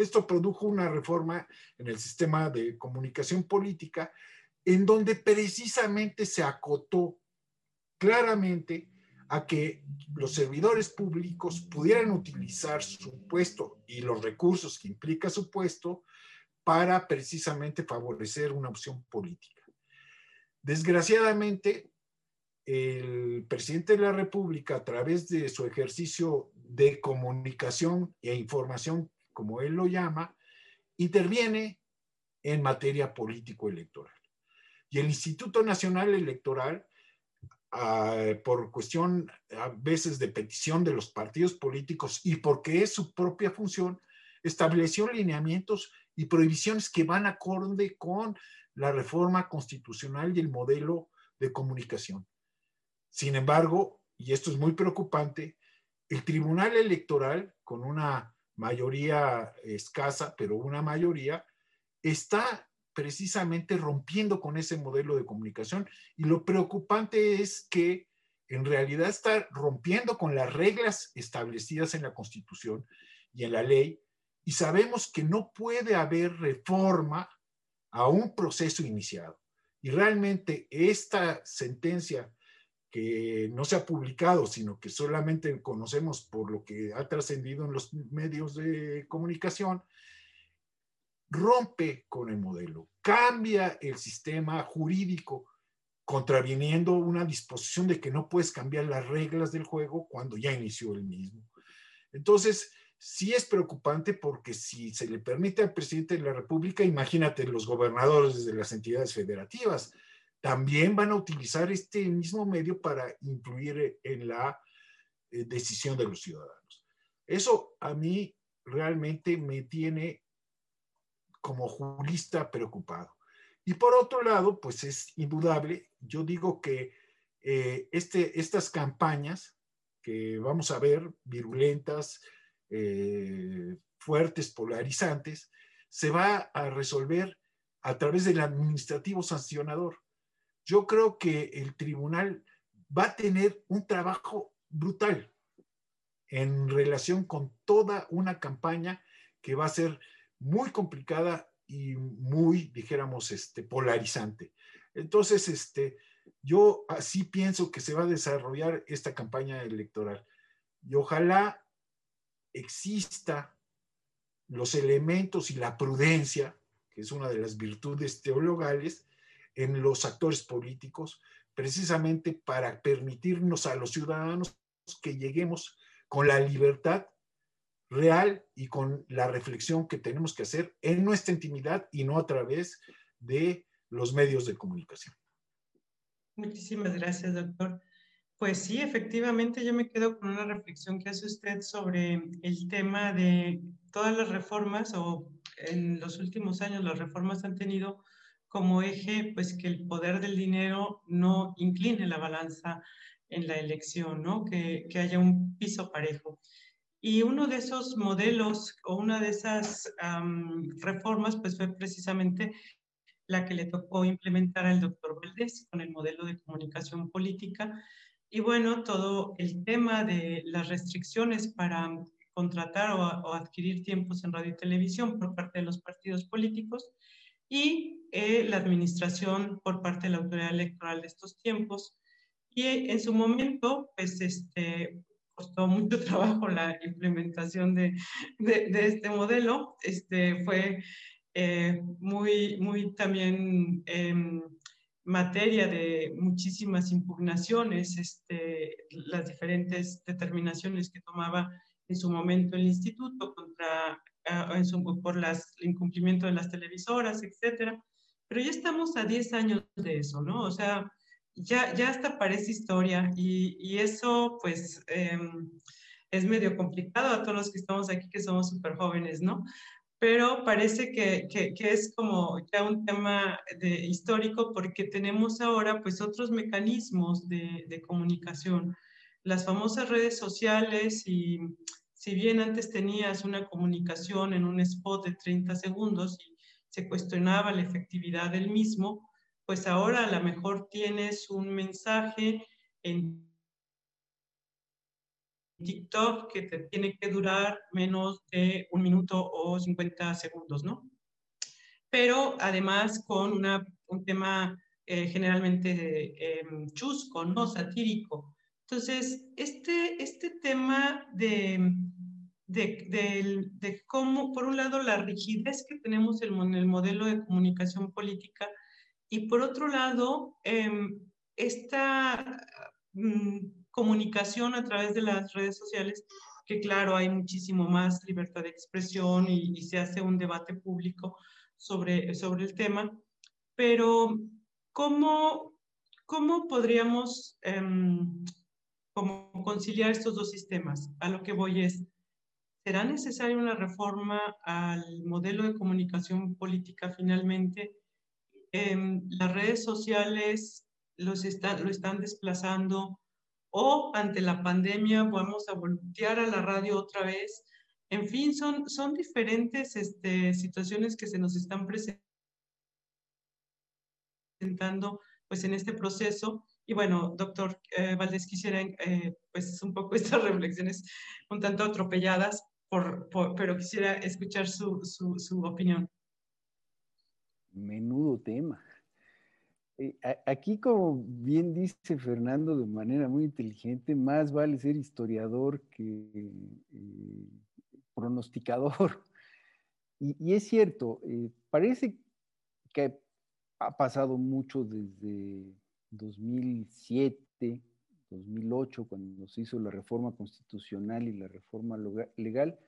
Esto produjo una reforma en el sistema de comunicación política en donde precisamente se acotó claramente a que los servidores públicos pudieran utilizar su puesto y los recursos que implica su puesto para precisamente favorecer una opción política. Desgraciadamente, el presidente de la República, a través de su ejercicio de comunicación e información, como él lo llama, interviene en materia político-electoral. Y el Instituto Nacional Electoral, ah, por cuestión a veces de petición de los partidos políticos y porque es su propia función, estableció lineamientos y prohibiciones que van acorde con la reforma constitucional y el modelo de comunicación. Sin embargo, y esto es muy preocupante, el Tribunal Electoral, con una mayoría escasa, pero una mayoría, está precisamente rompiendo con ese modelo de comunicación. Y lo preocupante es que en realidad está rompiendo con las reglas establecidas en la Constitución y en la ley y sabemos que no puede haber reforma a un proceso iniciado. Y realmente esta sentencia que no se ha publicado, sino que solamente conocemos por lo que ha trascendido en los medios de comunicación, rompe con el modelo, cambia el sistema jurídico, contraviniendo una disposición de que no puedes cambiar las reglas del juego cuando ya inició el mismo. Entonces, sí es preocupante porque si se le permite al presidente de la República, imagínate los gobernadores de las entidades federativas, también van a utilizar este mismo medio para influir en la eh, decisión de los ciudadanos. Eso a mí realmente me tiene como jurista preocupado. Y por otro lado, pues es indudable, yo digo que eh, este, estas campañas que vamos a ver, virulentas, eh, fuertes, polarizantes, se va a resolver a través del administrativo sancionador. Yo creo que el tribunal va a tener un trabajo brutal en relación con toda una campaña que va a ser muy complicada y muy, dijéramos, este, polarizante. Entonces, este, yo así pienso que se va a desarrollar esta campaña electoral. Y ojalá exista los elementos y la prudencia, que es una de las virtudes teologales, en los actores políticos, precisamente para permitirnos a los ciudadanos que lleguemos con la libertad real y con la reflexión que tenemos que hacer en nuestra intimidad y no a través de los medios de comunicación. Muchísimas gracias, doctor. Pues sí, efectivamente yo me quedo con una reflexión que hace usted sobre el tema de todas las reformas o en los últimos años las reformas han tenido como eje pues que el poder del dinero no incline la balanza en la elección, ¿no? Que, que haya un piso parejo. Y uno de esos modelos o una de esas reformas pues fue precisamente la que le tocó implementar al doctor Valdés con el modelo de comunicación política Y bueno, todo el tema de las restricciones para contratar o, adquirir tiempos en radio y televisión por parte de los partidos políticos y eh, la administración por parte de la autoridad electoral de estos tiempos. Y en su momento, pues, este, costó mucho trabajo la implementación de, de, este modelo. Este, fue eh, muy, muy también em, materia de muchísimas impugnaciones, este, las diferentes determinaciones que tomaba en su momento el instituto contra, por las, el incumplimiento de las televisoras, etcétera. Pero ya estamos a 10 años de eso, ¿no? O sea, ya, ya hasta parece historia y, y eso pues em, es medio complicado a todos los que estamos aquí que somos súper jóvenes, ¿no? Pero parece que, que, que, es como ya un tema de, histórico porque tenemos ahora pues otros mecanismos de, de comunicación. Las famosas redes sociales y si bien antes tenías una comunicación en un spot de 30 segundos y se cuestionaba la efectividad del mismo, pues ahora a lo mejor tienes un mensaje en TikTok que te tiene que durar menos de un minuto o 50 segundos, ¿no? Pero además con una, un tema eh, generalmente eh, chusco, ¿no? Satírico. Entonces, este, este tema de, de, cómo, por un lado, la rigidez que tenemos en el modelo de comunicación política y por otro lado, em, esta mm, comunicación a través de las redes sociales, que claro, hay muchísimo más libertad de expresión y, se hace un debate público sobre, sobre el tema, pero ¿cómo, cómo podríamos em, como conciliar estos dos sistemas? A lo que voy es, ¿será necesaria una reforma al modelo de comunicación política finalmente? Em, las redes sociales los están, lo están desplazando o ante la pandemia vamos a voltear a la radio otra vez. En fin, son, son diferentes este, situaciones que se nos están presentando pues en este proceso. Y bueno, doctor eh, Valdés, quisiera eh, pues un poco estas reflexiones un tanto atropelladas, por, pero quisiera escuchar su, su, opinión. Menudo tema. Eh, aquí, como bien dice Fernando de manera muy inteligente, más vale ser historiador que eh, pronosticador. Y, es cierto, eh, parece que ha pasado mucho desde 2007, 2008, cuando se hizo la reforma constitucional y la reforma legal,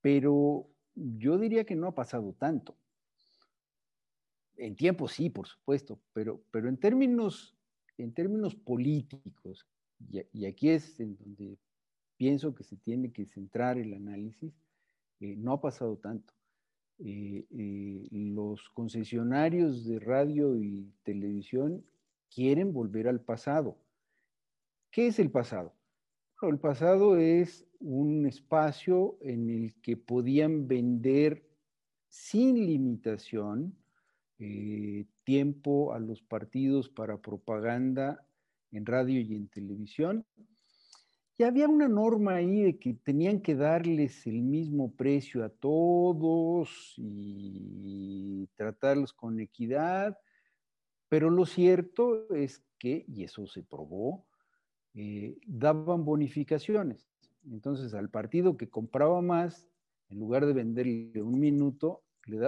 pero yo diría que no ha pasado tanto en tiempo sí, por supuesto, pero, pero en, términos, en términos políticos, y, aquí es en donde pienso que se tiene que centrar el análisis, eh, no ha pasado tanto. Eh, eh, los concesionarios de radio y televisión quieren volver al pasado. ¿Qué es el pasado? el pasado es un espacio en el que podían vender sin limitación eh, tiempo a los partidos para propaganda en radio y en televisión. Y había una norma ahí de que tenían que darles el mismo precio a todos y tratarlos con equidad, pero lo cierto es que, y eso se probó, eh, daban bonificaciones. Entonces al partido que compraba más, en lugar de venderle un minuto,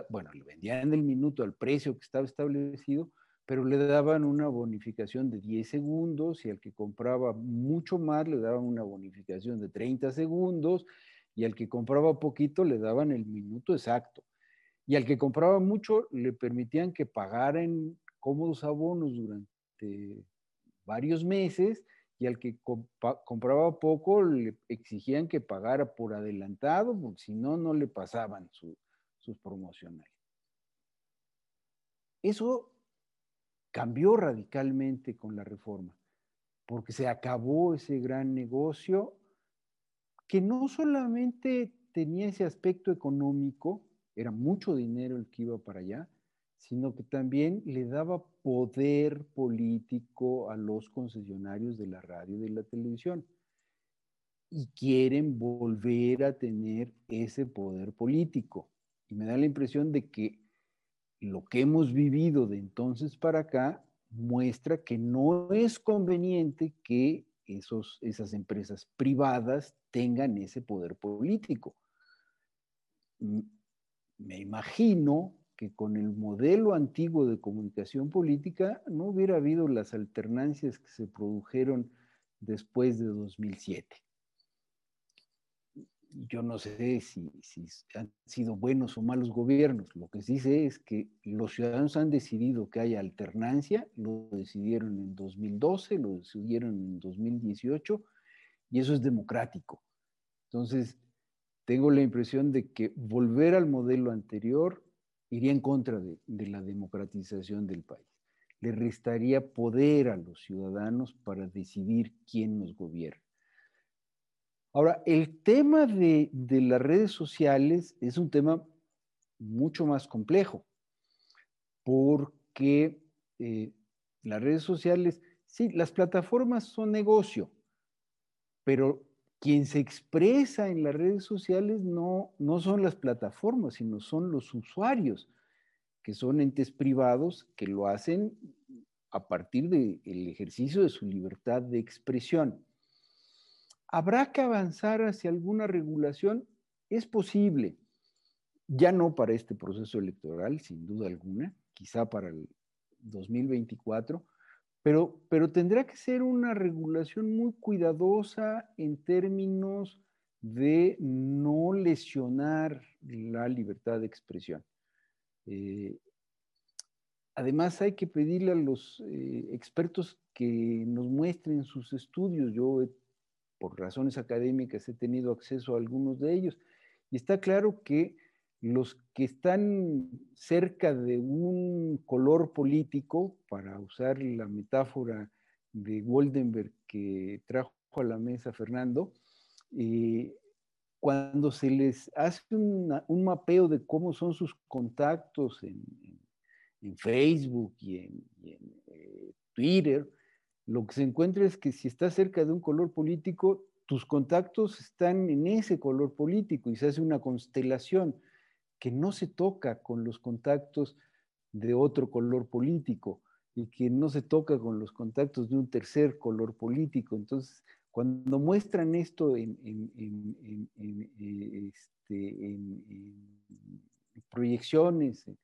bueno, le vendían el minuto al precio que estaba establecido, pero le daban una bonificación de 10 segundos y al que compraba mucho más le daban una bonificación de 30 segundos y al que compraba poquito le daban el minuto exacto. Y al que compraba mucho le permitían que pagara en cómodos abonos durante varios meses y al que compraba poco le exigían que pagara por adelantado, porque si no, no le pasaban su, promocionales. Eso cambió radicalmente con la reforma, porque se acabó ese gran negocio que no solamente tenía ese aspecto económico, era mucho dinero el que iba para allá, sino que también le daba poder político a los concesionarios de la radio y de la televisión. Y quieren volver a tener ese poder político. Y me da la impresión de que lo que hemos vivido de entonces para acá muestra que no es conveniente que esos, esas empresas privadas tengan ese poder político. Me imagino que con el modelo antiguo de comunicación política no hubiera habido las alternancias que se produjeron después de 2007. Yo no sé si, han sido buenos o malos gobiernos. Lo que sí sé es que los ciudadanos han decidido que haya alternancia, lo decidieron en 2012, lo decidieron en 2018, y eso es democrático. Entonces, tengo la impresión de que volver al modelo anterior iría en contra de, la democratización del país. Le restaría poder a los ciudadanos para decidir quién nos gobierna. Ahora, el tema de, las redes sociales es un tema mucho más complejo, porque eh, las redes sociales, sí, las plataformas son negocio, pero quien se expresa en las redes sociales no, no son las plataformas, sino son los usuarios, que son entes privados que lo hacen a partir del ejercicio de su libertad de expresión. ¿Habrá que avanzar hacia alguna regulación? Es posible, ya no para este proceso electoral, sin duda alguna, quizá para el 2024, pero, pero tendrá que ser una regulación muy cuidadosa en términos de no lesionar la libertad de expresión. Eh, además, hay que pedirle a los eh, expertos que nos muestren sus estudios. Yo, por razones académicas, he tenido acceso a algunos de ellos. Y está claro que los que están cerca de un color político, para usar la metáfora de Goldenberg que trajo a la mesa Fernando, eh, cuando se les hace un mapeo de cómo son sus contactos en, Facebook y en, eh, Twitter, lo que se encuentra es que si estás cerca de un color político, tus contactos están en ese color político y se hace una constelación que no se toca con los contactos de otro color político y que no se toca con los contactos de un tercer color político. Entonces, cuando muestran esto en, este, proyecciones, en,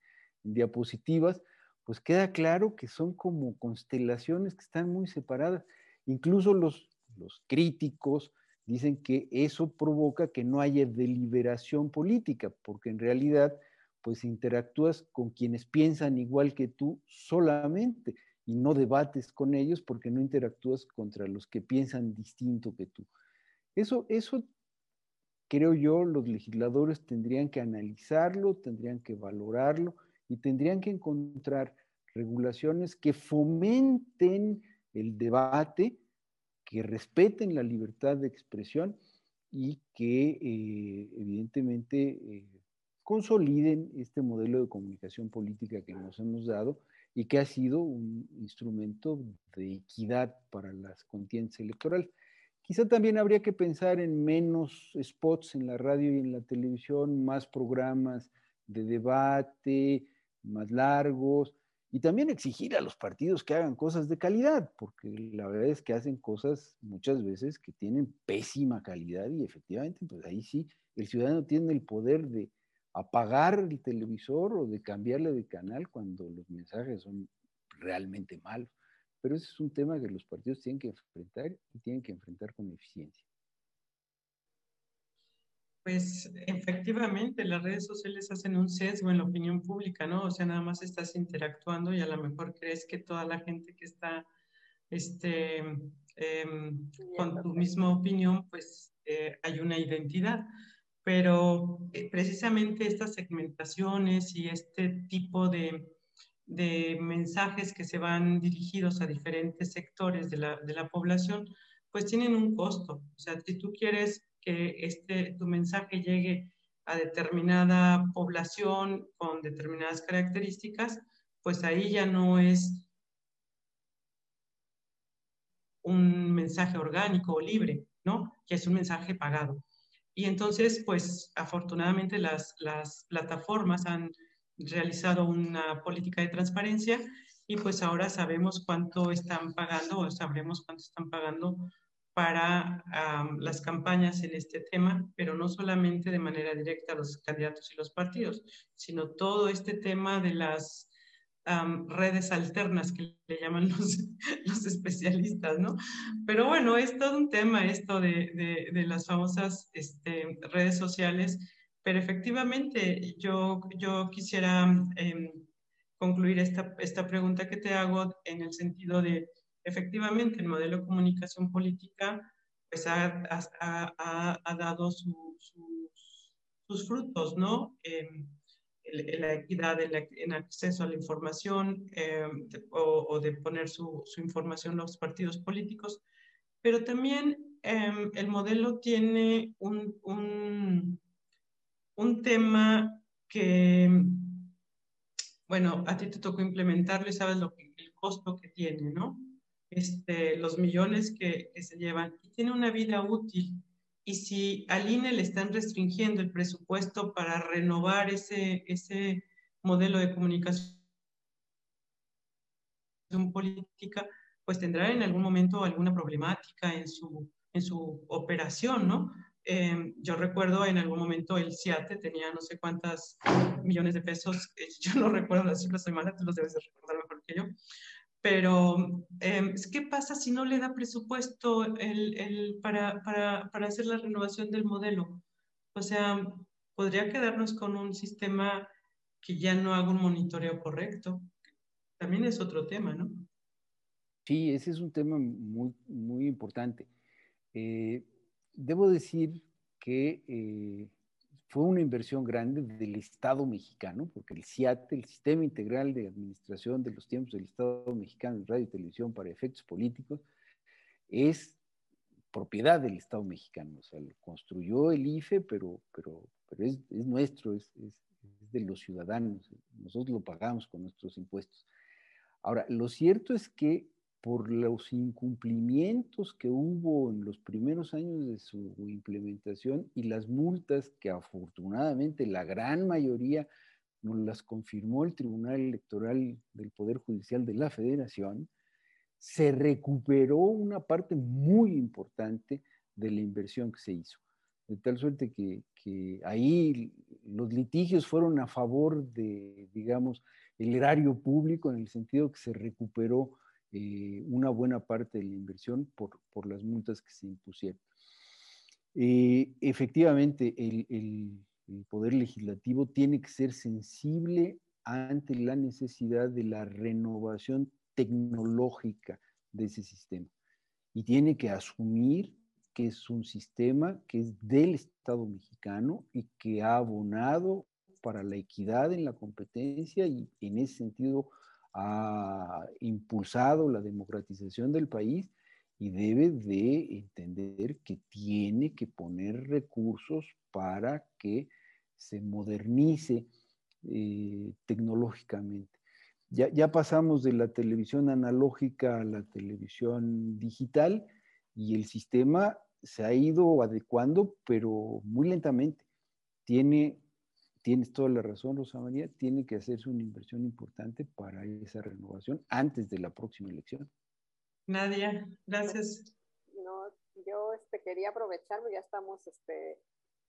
diapositivas, pues queda claro que son como constelaciones que están muy separadas. Incluso los, los críticos, dicen que eso provoca que no haya deliberación política, porque en realidad pues interactúas con quienes piensan igual que tú solamente y no debates con ellos porque no interactúas contra los que piensan distinto que tú. Eso, eso creo yo, los legisladores tendrían que analizarlo, tendrían que valorarlo y tendrían que encontrar regulaciones que fomenten el debate, que respeten la libertad de expresión y que eh, evidentemente eh, consoliden este modelo de comunicación política que nos hemos dado y que ha sido un instrumento de equidad para las contiendas electorales. Quizá también habría que pensar en menos spots en la radio y en la televisión, más programas de debate, más largos, y también exigir a los partidos que hagan cosas de calidad, porque la verdad es que hacen cosas muchas veces que tienen pésima calidad y efectivamente, pues ahí sí, el ciudadano tiene el poder de apagar el televisor o de cambiarle de canal cuando los mensajes son realmente malos. Pero ese es un tema que los partidos tienen que enfrentar y tienen que enfrentar con eficiencia. Pues efectivamente, las redes sociales hacen un sesgo en la opinión pública, ¿no? O sea, nada más estás interactuando y a lo mejor crees que toda la gente que está este, em, con tu misma opinión, pues eh, hay una identidad. Pero eh, precisamente estas segmentaciones y este tipo de, de, mensajes que se van dirigidos a diferentes sectores de la, de la población, pues tienen un costo. O sea, si tú quieres que este, tu mensaje llegue a determinada población con determinadas características, pues ahí ya no es un mensaje orgánico o libre, ¿no? Que es un mensaje pagado. Y entonces, pues afortunadamente las, las plataformas han realizado una política de transparencia y pues ahora sabemos cuánto están pagando o sabremos cuánto están pagando para las campañas en este tema, pero no solamente de manera directa a los candidatos y los partidos, sino todo este tema de las redes alternas que le llaman los, los, especialistas, ¿no? Pero bueno, es todo un tema esto de, de, las famosas este, redes sociales, pero efectivamente yo, yo quisiera em, concluir esta, esta pregunta que te hago en el sentido de, efectivamente, el modelo de comunicación política pues ha, ha, ha dado sus frutos, ¿no? Em, la equidad en, acceso a la información eh, o, de poner su, su, información los partidos políticos, pero también em, el modelo tiene un, un, un, tema que, bueno, a ti te tocó implementarlo y sabes lo que, el costo que tiene, ¿no? Este, los millones que, que se llevan y tiene una vida útil y si al INE le están restringiendo el presupuesto para renovar ese, ese modelo de comunicación política, pues tendrá en algún momento alguna problemática en su, en su operación, ¿no? Em, yo recuerdo en algún momento el CIATE tenía no sé cuántas millones de pesos, eh, yo no recuerdo las cifras, soy mala, tú los debes de recordar mejor que yo, pero, eh, ¿qué pasa si no le da presupuesto el, el, para, para, para, hacer la renovación del modelo? O sea, podría quedarnos con un sistema que ya no haga un monitoreo correcto. También es otro tema, ¿no? Sí, ese es un tema muy, muy importante. Eh, debo decir que eh, fue una inversión grande del Estado mexicano, porque el CIAT, el Sistema Integral de Administración de los Tiempos del Estado Mexicano de Radio y Televisión para efectos políticos, es propiedad del Estado mexicano. O sea, lo construyó el IFE, pero, pero, pero es, es nuestro, es, es, es de los ciudadanos. Nosotros lo pagamos con nuestros impuestos. Ahora, lo cierto es que por los incumplimientos que hubo en los primeros años de su implementación y las multas que afortunadamente la gran mayoría nos las confirmó el Tribunal Electoral del Poder Judicial de la Federación, se recuperó una parte muy importante de la inversión que se hizo. De tal suerte que, que ahí los litigios fueron a favor de, digamos, el erario público en el sentido que se recuperó eh, una buena parte de la inversión por, por las multas que se impusieron. Eh, efectivamente, el, el, el, Poder Legislativo tiene que ser sensible ante la necesidad de la renovación tecnológica de ese sistema y tiene que asumir que es un sistema que es del Estado mexicano y que ha abonado para la equidad en la competencia y en ese sentido ha impulsado la democratización del país y debe de entender que tiene que poner recursos para que se modernice eh, tecnológicamente. Ya, ya, pasamos de la televisión analógica a la televisión digital y el sistema se ha ido adecuando, pero muy lentamente. Tiene tienes toda la razón, Rosa María, tiene que hacerse una inversión importante para esa renovación antes de la próxima elección. Nadia, gracias. No, yo este, quería aprovechar, ya estamos este,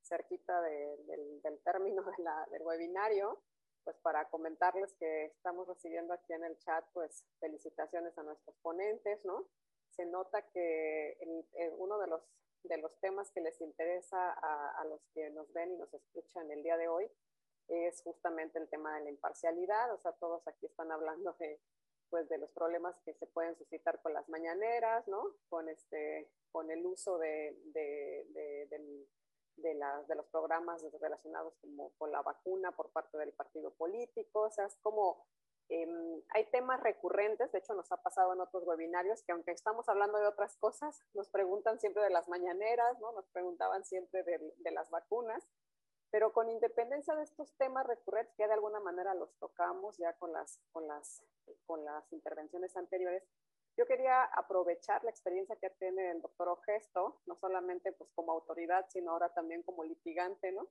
cerquita de, del, del, término de la, del webinario, pues para comentarles que estamos recibiendo aquí en el chat, pues felicitaciones a nuestros ponentes, ¿no? Se nota que en, en uno de los, de los temas que les interesa a, a los que nos ven y nos escuchan el día de hoy es justamente el tema de la imparcialidad, o sea, todos aquí están hablando de, pues, de los problemas que se pueden suscitar con las mañaneras, ¿no? Con, este, con el uso de, de, de, de, los programas relacionados con la vacuna por parte del partido político, o sea, es como eh, hay temas recurrentes, de hecho nos ha pasado en otros webinarios que aunque estamos hablando de otras cosas, nos preguntan siempre de las mañaneras, ¿no? Nos preguntaban siempre de las vacunas Pero con independencia de estos temas recurrentes, que de alguna manera los tocamos ya con las, con las, con las intervenciones anteriores, yo quería aprovechar la experiencia que tiene el doctor Ogesto, no solamente pues como autoridad, sino ahora también como litigante, ¿no?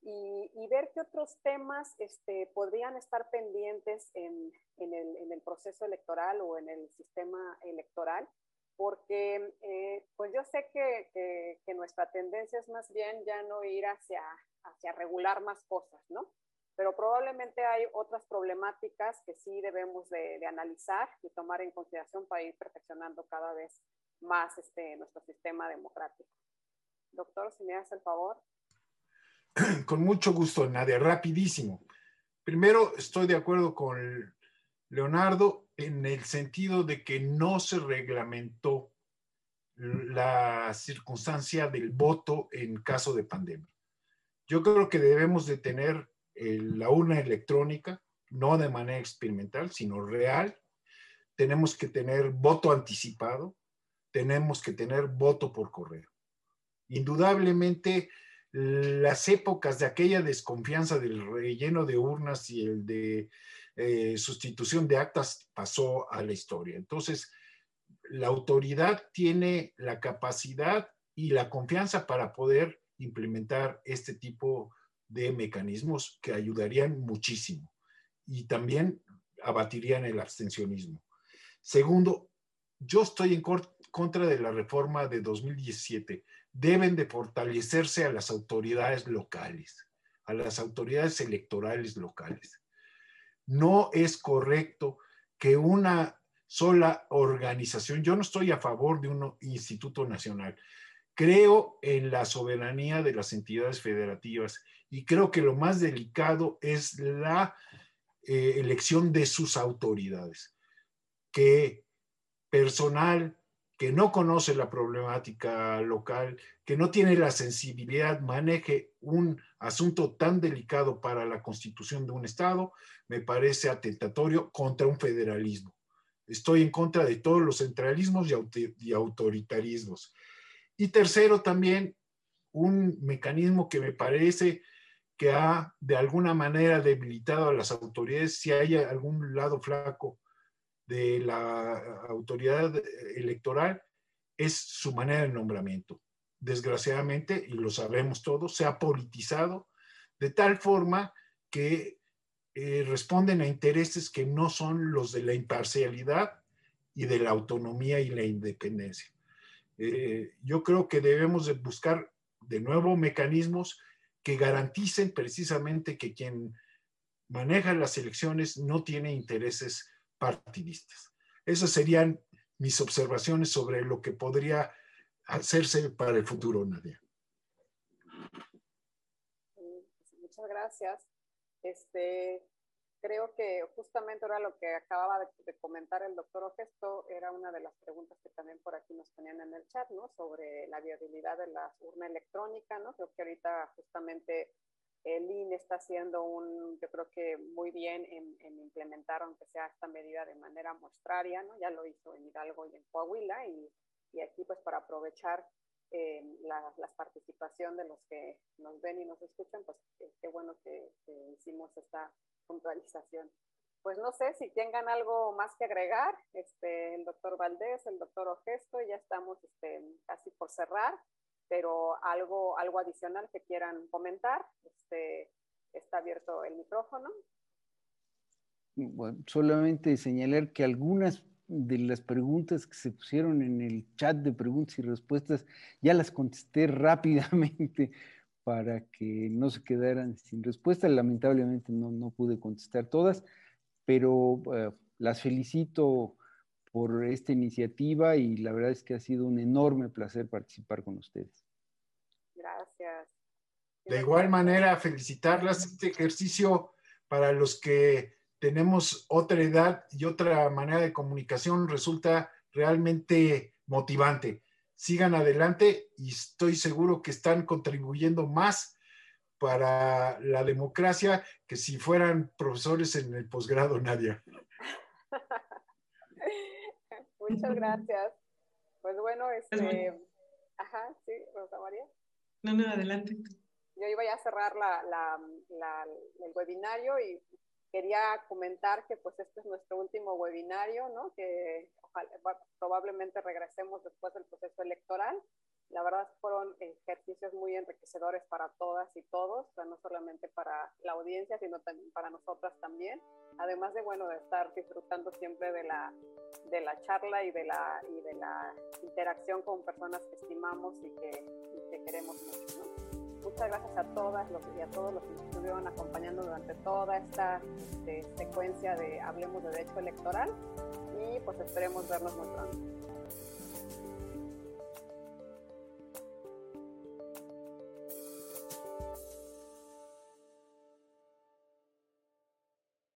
Y, y ver qué otros temas este, podrían estar pendientes en, en, el, en, el, proceso electoral o en el sistema electoral porque eh, pues yo sé que, que, que, nuestra tendencia es más bien ya no ir hacia, hacia regular más cosas, ¿no? Pero probablemente hay otras problemáticas que sí debemos de, analizar y tomar en consideración para ir perfeccionando cada vez más este, nuestro sistema democrático. Doctor, si me hace el favor. Con mucho gusto, Nadia. Rapidísimo. Primero, estoy de acuerdo con Leonardo en el sentido de que no se reglamentó la circunstancia del voto en caso de pandemia. Yo creo que debemos de tener la urna electrónica, no de manera experimental, sino real. Tenemos que tener voto anticipado, tenemos que tener voto por correo. Indudablemente, las épocas de aquella desconfianza del relleno de urnas y el de eh, sustitución de actas pasó a la historia. Entonces, la autoridad tiene la capacidad y la confianza para poder implementar este tipo de mecanismos que ayudarían muchísimo y también abatirían el abstencionismo. Segundo, yo estoy en contra de la reforma de 2017. Deben de fortalecerse a las autoridades locales, a las autoridades electorales locales. No es correcto que una sola organización, yo no estoy a favor de un instituto nacional, creo en la soberanía de las entidades federativas y creo que lo más delicado es la eh, elección de sus autoridades, que personal que no conoce la problemática local, que no tiene la sensibilidad, maneje un asunto tan delicado para la constitución de un Estado, me parece atentatorio contra un federalismo. Estoy en contra de todos los centralismos y autoritarismos. Y tercero, también un mecanismo que me parece que ha de alguna manera debilitado a las autoridades si hay algún lado flaco de la autoridad electoral es su manera de nombramiento. Desgraciadamente, y lo sabemos todos, se ha politizado de tal forma que eh, responden a intereses que no son los de la imparcialidad y de la autonomía y la independencia. Eh, yo creo que debemos de buscar de nuevo mecanismos que garanticen precisamente que quien maneja las elecciones no tiene intereses partidistas. Esas serían mis observaciones sobre lo que podría hacerse para el futuro, Nadia. Muchas gracias. Este, creo que justamente ahora lo que acababa de, comentar el doctor Ogesto era una de las preguntas que también por aquí nos ponían en el chat, ¿no? Sobre la viabilidad de la urna electrónica, ¿no? Creo que ahorita justamente el INE está haciendo un, yo creo que muy bien en, implementar, aunque sea esta medida de manera muestraria, ¿no? Ya lo hizo en Hidalgo y en Coahuila y, y aquí pues para aprovechar eh, la, la, participación de los que nos ven y nos escuchan, pues qué bueno que, que, hicimos esta puntualización. Pues no sé si tengan algo más que agregar, este, el doctor Valdés, el doctor Ogesto, ya estamos este, casi por cerrar pero algo, algo adicional que quieran comentar, este, está abierto el micrófono. Bueno, solamente señalar que algunas de las preguntas que se pusieron en el chat de preguntas y respuestas ya las contesté rápidamente para que no se quedaran sin respuesta. Lamentablemente no, no pude contestar todas, pero uh, las felicito por esta iniciativa y la verdad es que ha sido un enorme placer participar con ustedes. Gracias. De igual manera, felicitarlas. Este ejercicio para los que tenemos otra edad y otra manera de comunicación resulta realmente motivante. Sigan adelante y estoy seguro que están contribuyendo más para la democracia que si fueran profesores en el posgrado, Nadia. Muchas gracias. Pues bueno, este, ajá, sí, Rosa María. No, no, adelante. yo iba ya a cerrar el webinario y quería comentar que pues este es nuestro último webinario, ¿no? Que probablemente regresemos después del proceso electoral. La verdad fueron ejercicios muy enriquecedores para todas y todos, no solamente para la audiencia, sino también para nosotras también. Además de, bueno, de estar disfrutando siempre de la, de la charla y de la, y de la interacción con personas que estimamos y que, queremos mucho. Muchas gracias a todas y a todos los que nos estuvieron acompañando durante toda esta este, secuencia de Hablemos de Derecho Electoral y pues esperemos vernos muy pronto.